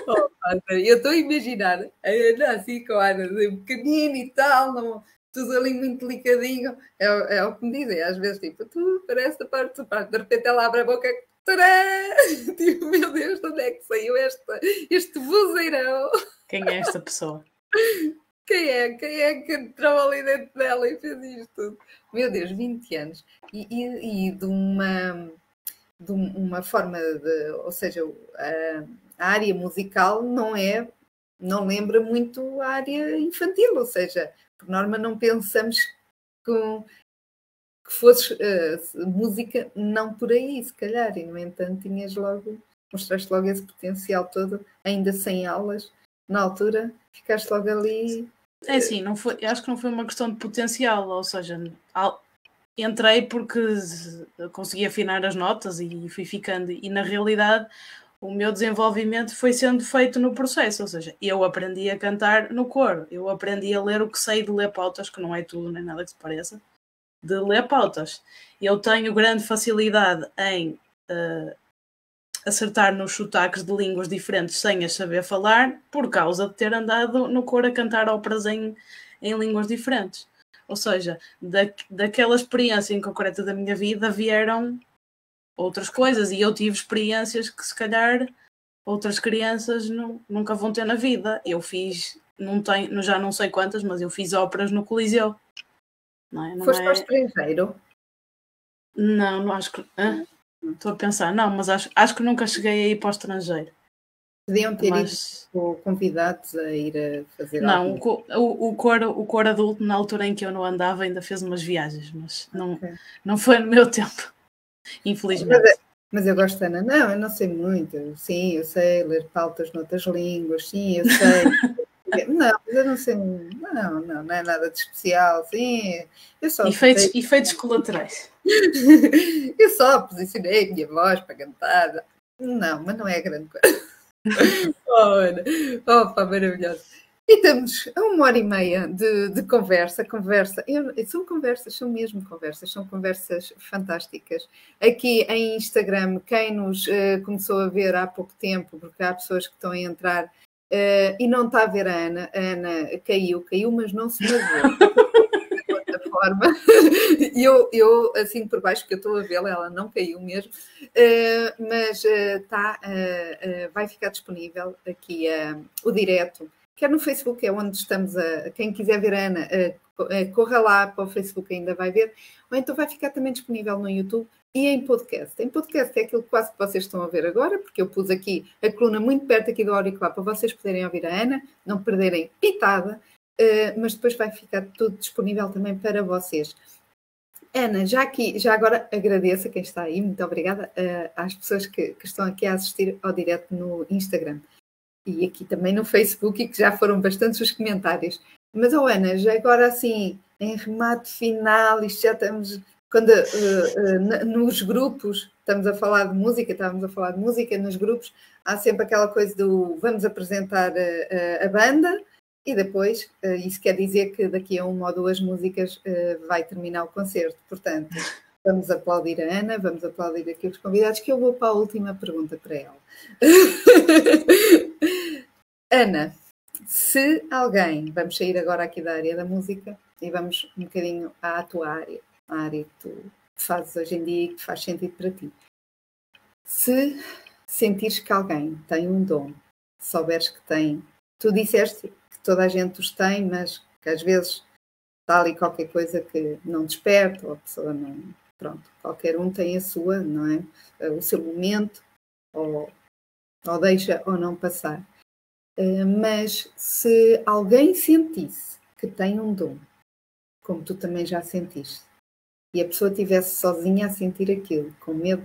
Oh, eu estou a imaginar a Ana assim com a Ana pequenina e tal, não, tudo ali muito delicadinho. É, é o que me dizem, às vezes, tipo, tu parece a parte, de repente ela abre a boca, tcharam! (laughs) tipo, meu Deus, de onde é que saiu este, este vozeirão? Quem é esta pessoa? Quem é? Quem é que entrou ali dentro dela e fez isto tudo? Meu Deus, 20 anos. E, e, e de, uma, de uma forma de. Ou seja, a, a, área musical não é. Não lembra muito a área infantil, ou seja, por norma não pensamos com, que fosse uh, música não por aí, se calhar, e no entanto tinhas logo, mostraste logo esse potencial todo, ainda sem aulas, na altura, ficaste logo ali. É assim, não foi, acho que não foi uma questão de potencial, ou seja, entrei porque consegui afinar as notas e fui ficando, e na realidade o meu desenvolvimento foi sendo feito no processo, ou seja, eu aprendi a cantar no coro, eu aprendi a ler o que sei de ler pautas, que não é tudo nem nada que se pareça, de ler pautas. Eu tenho grande facilidade em uh, acertar nos sotaques de línguas diferentes sem as saber falar, por causa de ter andado no coro a cantar óperas em, em línguas diferentes. Ou seja, da, daquela experiência em concreto da minha vida vieram outras coisas e eu tive experiências que se calhar outras crianças não, nunca vão ter na vida. Eu fiz, não tenho, já não sei quantas, mas eu fiz óperas no Coliseu. Não é? Não Foste é... ao estrangeiro? Não, não acho que. Estou a pensar, não, mas acho, acho que nunca cheguei a ir para o estrangeiro. Podiam ter mas... ido convidados a ir a fazer Não, o, o, o, cor, o cor adulto, na altura em que eu não andava, ainda fez umas viagens, mas não, okay. não foi no meu tempo, infelizmente. Mas, mas, eu gosto, Ana, não, eu não sei muito. Sim, eu sei ler pautas noutras línguas, sim, eu sei. (laughs) não, mas eu não sei, não, não, não é nada de especial, sim. Eu só efeitos, sei... efeitos colaterais. (laughs) eu só posicionei a minha voz para cantar. Não, mas não é grande coisa (laughs) oh, Ana. Opa, maravilhoso. E estamos a uma hora e meia de, de conversa, conversa. Eu, são conversas, são mesmo conversas, são conversas fantásticas. Aqui em Instagram, quem nos uh, começou a ver há pouco tempo, porque há pessoas que estão a entrar uh, e não está a ver a Ana, a Ana caiu, caiu, mas não se moveu. forma. (laughs) Eu, eu, assim por baixo, que eu estou a vê-la, ela não caiu mesmo, uh, mas uh, tá, uh, vai ficar disponível aqui o direto, quer no Facebook, é onde estamos a. Quem quiser ver a Ana, corra lá para o Facebook, ainda vai ver, ou então vai ficar também disponível no YouTube e em podcast. Em podcast é aquilo quase que vocês estão a ver agora, porque eu pus aqui a coluna muito perto aqui do auricular para vocês poderem ouvir a Ana, não perderem pitada. Eh, mas depois vai ficar tudo disponível também para vocês. Ana, já aqui, já agora agradeço a quem está aí, muito obrigada uh, às pessoas que, que, estão aqui a assistir ao direto no Instagram e aqui também no Facebook que já foram bastantes os comentários. Mas, oh Ana, já agora assim, em remate final, isto já estamos, quando uh, nos grupos, estamos a falar de música, estávamos a falar de música, nos grupos há sempre aquela coisa do vamos apresentar a banda, e depois, uh, isso quer dizer que daqui a uma ou duas músicas uh, vai terminar o concerto. Portanto, (laughs) vamos aplaudir a Ana, vamos aplaudir aqui os convidados, que eu vou para a última pergunta para ela. (laughs) Ana, se alguém, vamos sair agora aqui da área da música e vamos um bocadinho à tua área, à área que tu fazes hoje em dia e que faz sentido para ti. Se sentires que alguém tem um dom, souberes que tem, tu disseste toda a gente os tem, mas que às vezes está ali qualquer coisa que não desperta, ou a pessoa não. Pronto, qualquer um tem a sua, não é? O seu momento, ou, ou deixa ou não passar. Eh, mas se alguém sentisse que tem um dom, como tu também já sentiste, e a pessoa estivesse sozinha a sentir aquilo, com medo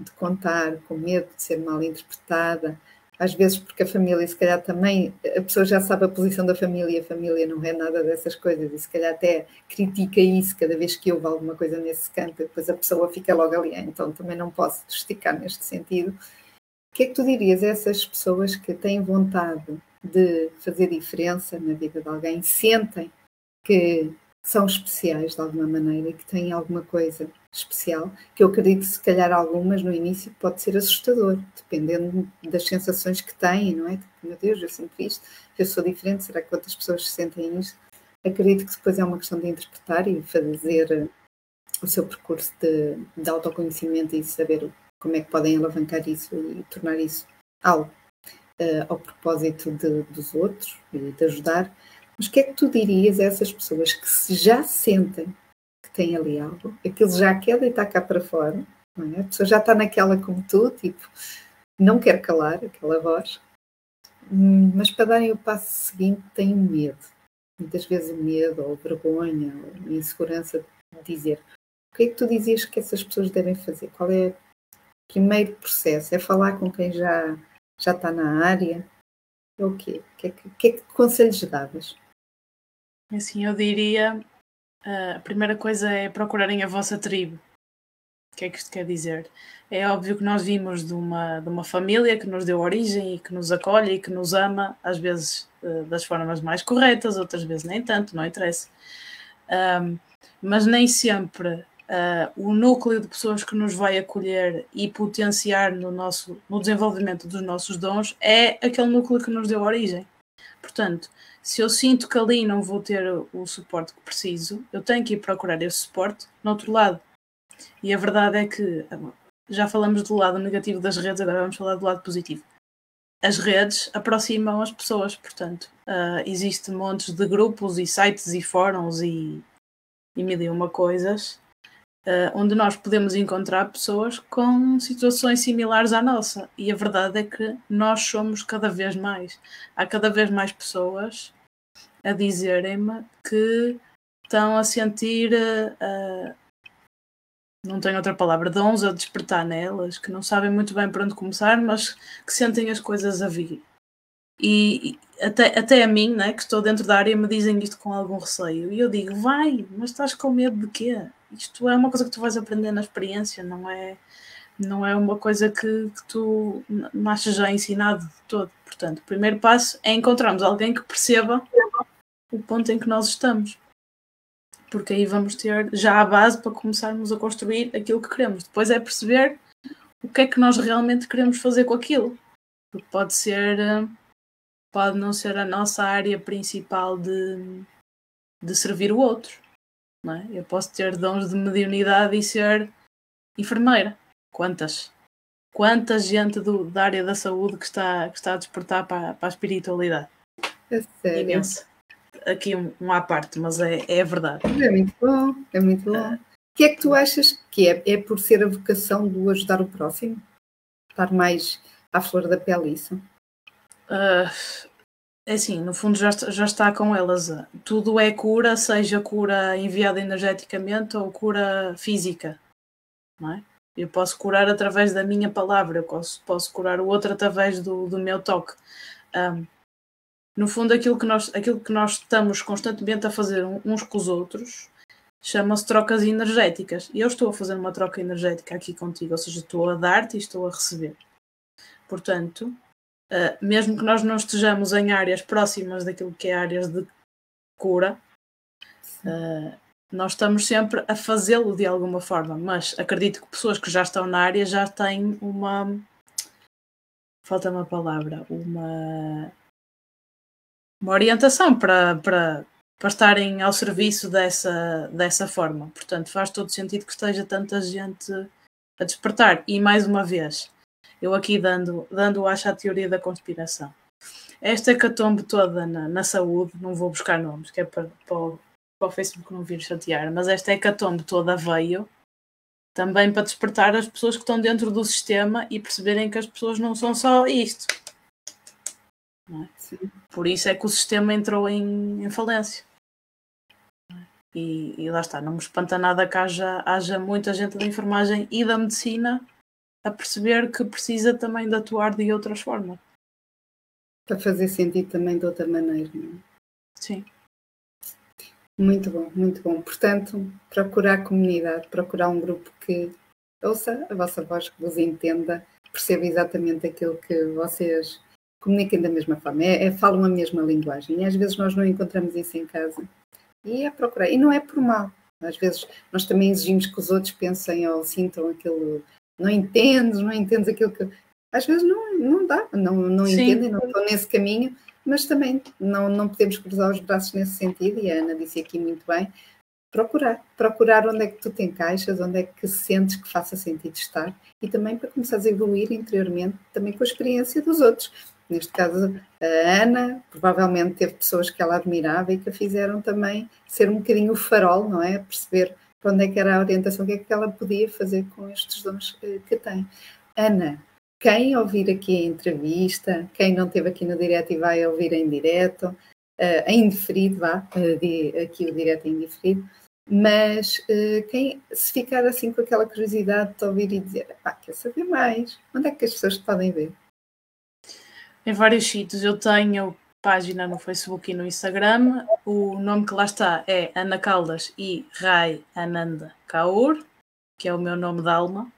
de contar, com medo de ser mal interpretada, às vezes porque a família, se calhar também, a pessoa já sabe a posição da família, a família não é nada dessas coisas, e se calhar até critica isso cada vez que houve alguma coisa nesse campo, depois a pessoa fica logo ali, ah, então também não posso esticar neste sentido. O que é que tu dirias a essas pessoas que têm vontade de fazer diferença na vida de alguém, sentem que são especiais de alguma maneira, que têm alguma coisa especial, que eu acredito se calhar algumas no início pode ser assustador, dependendo das sensações que têm, não é? Tipo, meu Deus, eu sinto isto, eu sou diferente, será que outras pessoas se sentem isto? Acredito que depois é uma questão de interpretar e fazer eh, o seu percurso de, de autoconhecimento e saber como é que podem alavancar isso e tornar isso algo uh, ao propósito de, dos outros e de ajudar. Mas o que é que tu dirias a essas pessoas que já sentem tem ali algo, aquilo já quer deitar cá para fora, é? a pessoa já está naquela como tu, tipo, não quer calar aquela voz, hum, mas para darem o passo seguinte têm medo. Muitas vezes medo, ou vergonha, ou insegurança de dizer. O que é que tu dizias que essas pessoas devem fazer? Qual é o primeiro processo? É falar com quem já, já está na área? É o quê? O que é que, que, é que conselhos davas? Assim, eu diria Uh, a primeira coisa é procurarem a vossa tribo. O que é que isto quer dizer? É óbvio que nós vimos de uma, de uma família que nos deu origem e que nos acolhe e que nos ama, às vezes uh, das formas mais corretas, outras vezes nem tanto, não interessa. Um, mas nem sempre uh, o núcleo de pessoas que nos vai acolher e potenciar no, nosso, no desenvolvimento dos nossos dons é aquele núcleo que nos deu origem. Portanto, se eu sinto que ali não vou ter o suporte que preciso, eu tenho que ir procurar esse suporte no outro lado. E a verdade é que já falamos do lado negativo das redes, agora vamos falar do lado positivo. As redes aproximam as pessoas, portanto, uh, existe montes de grupos e sites e fóruns e, e mil e uma coisas uh, onde nós podemos encontrar pessoas com situações similares à nossa. E a verdade é que nós somos cada vez mais. Há cada vez mais pessoas a dizerem-me que estão a sentir. Uh, não tenho outra palavra, dons a despertar nelas, que não sabem muito bem por onde começar, mas que sentem as coisas a vir. E, até, até a mim, né, que estou dentro da área, me dizem isto com algum receio. E eu digo, vai, mas estás com medo de quê? Isto é uma coisa que tu vais aprender na experiência, não é, não é uma coisa que, que tu achas já ensinado de todo. Portanto, o primeiro passo é encontrarmos alguém que perceba o ponto em que nós estamos. Porque aí vamos ter já a base para começarmos a construir aquilo que queremos. Depois é perceber o que é que nós realmente queremos fazer com aquilo. Porque pode ser, pode não ser a nossa área principal de, de servir o outro não é? Eu posso ter dons de mediunidade e ser enfermeira. Quantas? Quanta gente do, da área da saúde que está, que está a despertar para, para a espiritualidade? É sério. Imenso. Aqui um, um à parte, mas é, é verdade. É muito bom, é muito bom. Ah. O que é que tu achas que é? É por ser a vocação do ajudar o próximo? Estar mais à flor da pele isso? Uh, assim, no fundo já, já está com elas. Tudo é cura, seja cura enviada energeticamente ou cura física. Não é? Eu posso curar através da minha palavra, eu posso, posso curar o outro através do, do meu toque. Um, no fundo, aquilo que, nós, aquilo que nós estamos constantemente a fazer uns com os outros chama-se trocas energéticas. E eu estou a fazer uma troca energética aqui contigo, ou seja, estou a dar-te e estou a receber. Portanto, uh, mesmo que nós não estejamos em áreas próximas daquilo que é áreas de cura, uh, nós estamos sempre a fazê-lo de alguma forma, mas acredito que pessoas que já estão na área já têm uma. Falta uma palavra, uma. Uma orientação para, para, para estarem ao serviço dessa, dessa forma. Portanto, faz todo sentido que esteja tanta gente a despertar. E mais uma vez, eu aqui dando, dando acho a teoria da conspiração. Esta catombe toda na, na saúde, não vou buscar nomes, que é para, para, o, para o Facebook não vir chatear, mas esta hecatombe toda veio também para despertar as pessoas que estão dentro do sistema e perceberem que as pessoas não são só isto. É? Por isso é que o sistema entrou em, em falência. E, e, lá está, não me espanta nada que haja, haja muita gente da enfermagem e da medicina a perceber que precisa também de atuar de outras formas. Para fazer sentido também de outra maneira, não é? Sim. Muito bom, muito bom. Portanto, procurar comunidade, procurar um grupo que ouça a vossa voz, que vos entenda, perceba exatamente aquilo que vocês comuniquem da mesma forma, é, é, falam a mesma linguagem. E às vezes nós não encontramos isso em casa. E é procurar. E não é por mal. Às vezes nós também exigimos que os outros pensem ou sintam aquilo não entendes, não entendes aquilo que. Às vezes não, não dá, não, não entendem, não estão nesse caminho, mas também não, não podemos cruzar os braços nesse sentido, e a Ana disse aqui muito bem, procurar, procurar onde é que tu te encaixas, onde é que sentes que faça sentido estar, e também para começar a evoluir interiormente, também com a experiência dos outros. Neste caso, a Ana provavelmente teve pessoas que ela admirava e que a fizeram também ser um bocadinho o farol, não é? Perceber para onde é que era a orientação, o que é que ela podia fazer com estes dons eh, que tem. Ana, quem ouvir aqui a entrevista, quem não esteve aqui no direto e vai ouvir em direto, uh, em diferido, vá, uh, aqui o direto em diferido, mas uh, quem, se ficar assim com aquela curiosidade de ouvir e dizer, ah, quer saber mais, onde é que as pessoas podem ver? Em vários sítios. Eu tenho página no Facebook e no Instagram. O nome que lá está é Ana Caldas e Rai Ananda Kaur, que é o meu nome de alma.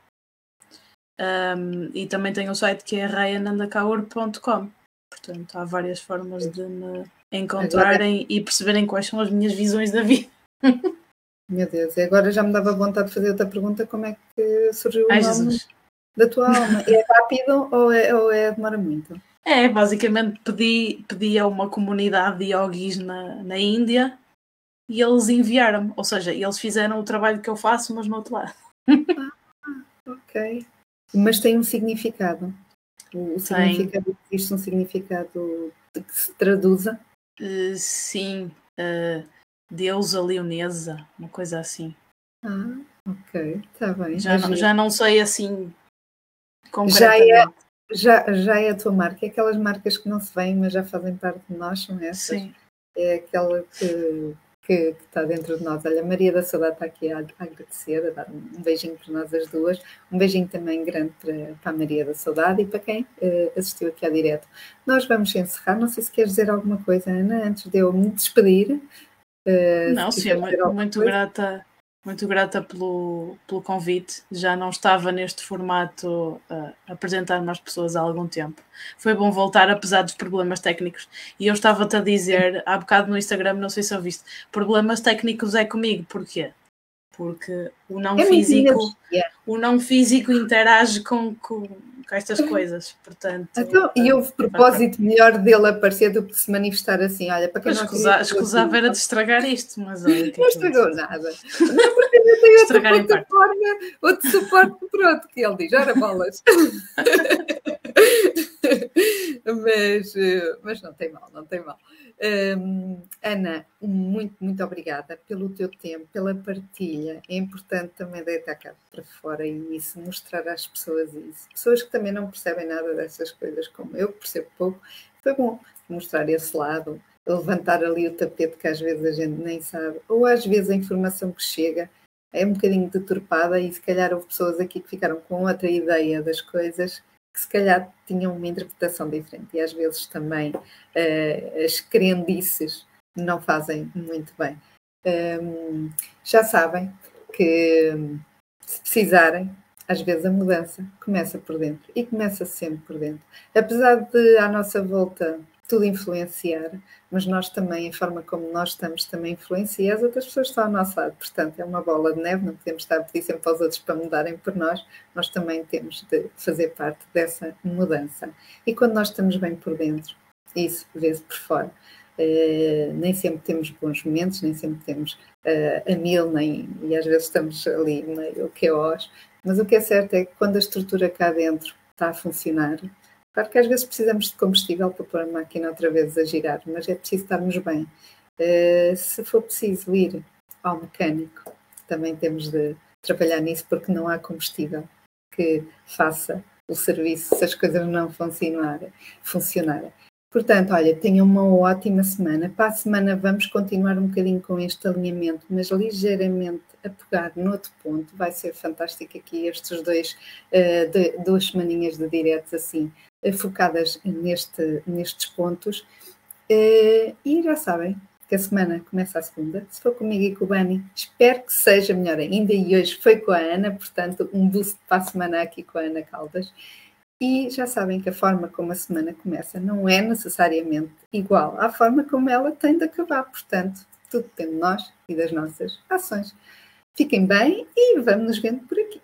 Um, e também tenho o um site que é raianandakaur.com. Portanto, há várias formas de me encontrarem agora... e perceberem quais são as minhas visões da vida. (laughs) Meu Deus, e agora já me dava vontade de fazer outra pergunta: como é que surgiu o Ai, nome Jesus. da tua alma? É rápido ou, é, ou é, demora muito? É, basicamente pedi, pedi a uma comunidade de yogis na, na Índia e eles enviaram-me. Ou seja, eles fizeram o trabalho que eu faço, mas no outro lado. Ah, ok. Mas tem um significado. O significado existe um significado que se traduza? Uh, sim. Uh, deusa leonesa, uma coisa assim. Ah, ok, está bem. Já não, já não sei assim já é, já, já é a tua marca, é aquelas marcas que não se veem, mas já fazem parte de nós, são essas? Sim. É aquela que, que, que, está dentro de nós. Olha, a Maria da Saudade está aqui a, a agradecer, a dar um beijinho para nós as duas, um beijinho também grande para, para a Maria da Saudade e para quem uh, assistiu aqui à direto. Nós vamos encerrar, não sei se queres dizer alguma coisa, Ana, antes de eu me despedir. Uh, não, sim, muito, muito grata muito grata pelo, pelo convite. Já não estava neste formato a apresentar-me às pessoas há algum tempo. Foi bom voltar, apesar dos problemas técnicos. E eu estava-te a dizer há bocado no Instagram, não sei se ouviste, problemas técnicos é comigo. Porquê? Porque o não é físico, o não físico interage com, com com estas coisas, portanto... Então, e houve propósito melhor dele aparecer do que se manifestar assim, olha, para quem não escusa, escusava era de estragar isto, mas olha... É (laughs) não estragou nada. (laughs) Não, ainda tem outra plataforma, outro suporte, pronto, que ele diz, ora bolas. (laughs) mas, eh, mas não tem mal, não tem mal. Um, Ana, muito, muito obrigada pelo teu tempo, pela partilha. É importante também deitar cá para fora e isso, mostrar às pessoas isso. Pessoas que também não percebem nada dessas coisas, como eu, que percebo pouco. Foi bom mostrar esse lado, levantar ali o tapete que às vezes a gente nem sabe, ou às vezes a informação que chega é um bocadinho deturpada e se calhar houve pessoas aqui que ficaram com outra ideia das coisas que se calhar tinham uma interpretação diferente e às vezes também uh, as crendices não fazem muito bem. Um, já sabem que se precisarem, às vezes a mudança começa por dentro e começa sempre por dentro. Apesar de à nossa volta tudo influenciar, mas nós também, a forma como nós estamos, também influencia as outras pessoas que estão ao nosso lado. Portanto, é uma bola de neve, não podemos estar a pedir sempre para os outros para mudarem por nós, nós também temos de fazer parte dessa mudança. E quando nós estamos bem por dentro, isso vê-se por fora. Uh, nem sempre temos bons momentos, nem sempre temos uh, a mil, nem, e às vezes estamos ali meio caos, mas o que é certo é que quando a estrutura cá dentro está a funcionar, Claro que às vezes precisamos de combustível para pôr a máquina outra vez a girar, mas é preciso estarmos bem. Uh, se for preciso ir ao mecânico, também temos de trabalhar nisso porque não há combustível que faça o serviço se as coisas não funcionarem. funcionarem. Portanto, olha, tenham uma ótima semana. Para a semana vamos continuar um bocadinho com este alinhamento, mas ligeiramente a pegar no outro ponto. Vai ser fantástico aqui estes dois, uh, duas semaninhas de diretos assim, focadas neste, nestes pontos. Uh, e já sabem que a semana começa a segunda. Se for comigo e com o Bani, espero que seja melhor ainda. E hoje foi com a Ana, portanto, um boost para a semana aqui com a Ana Caldas. E já sabem que a forma como a semana começa não é necessariamente igual à forma como ela tem de acabar. Portanto, tudo depende de nós e das nossas ações. Fiquem bem e vamos nos vendo por aqui.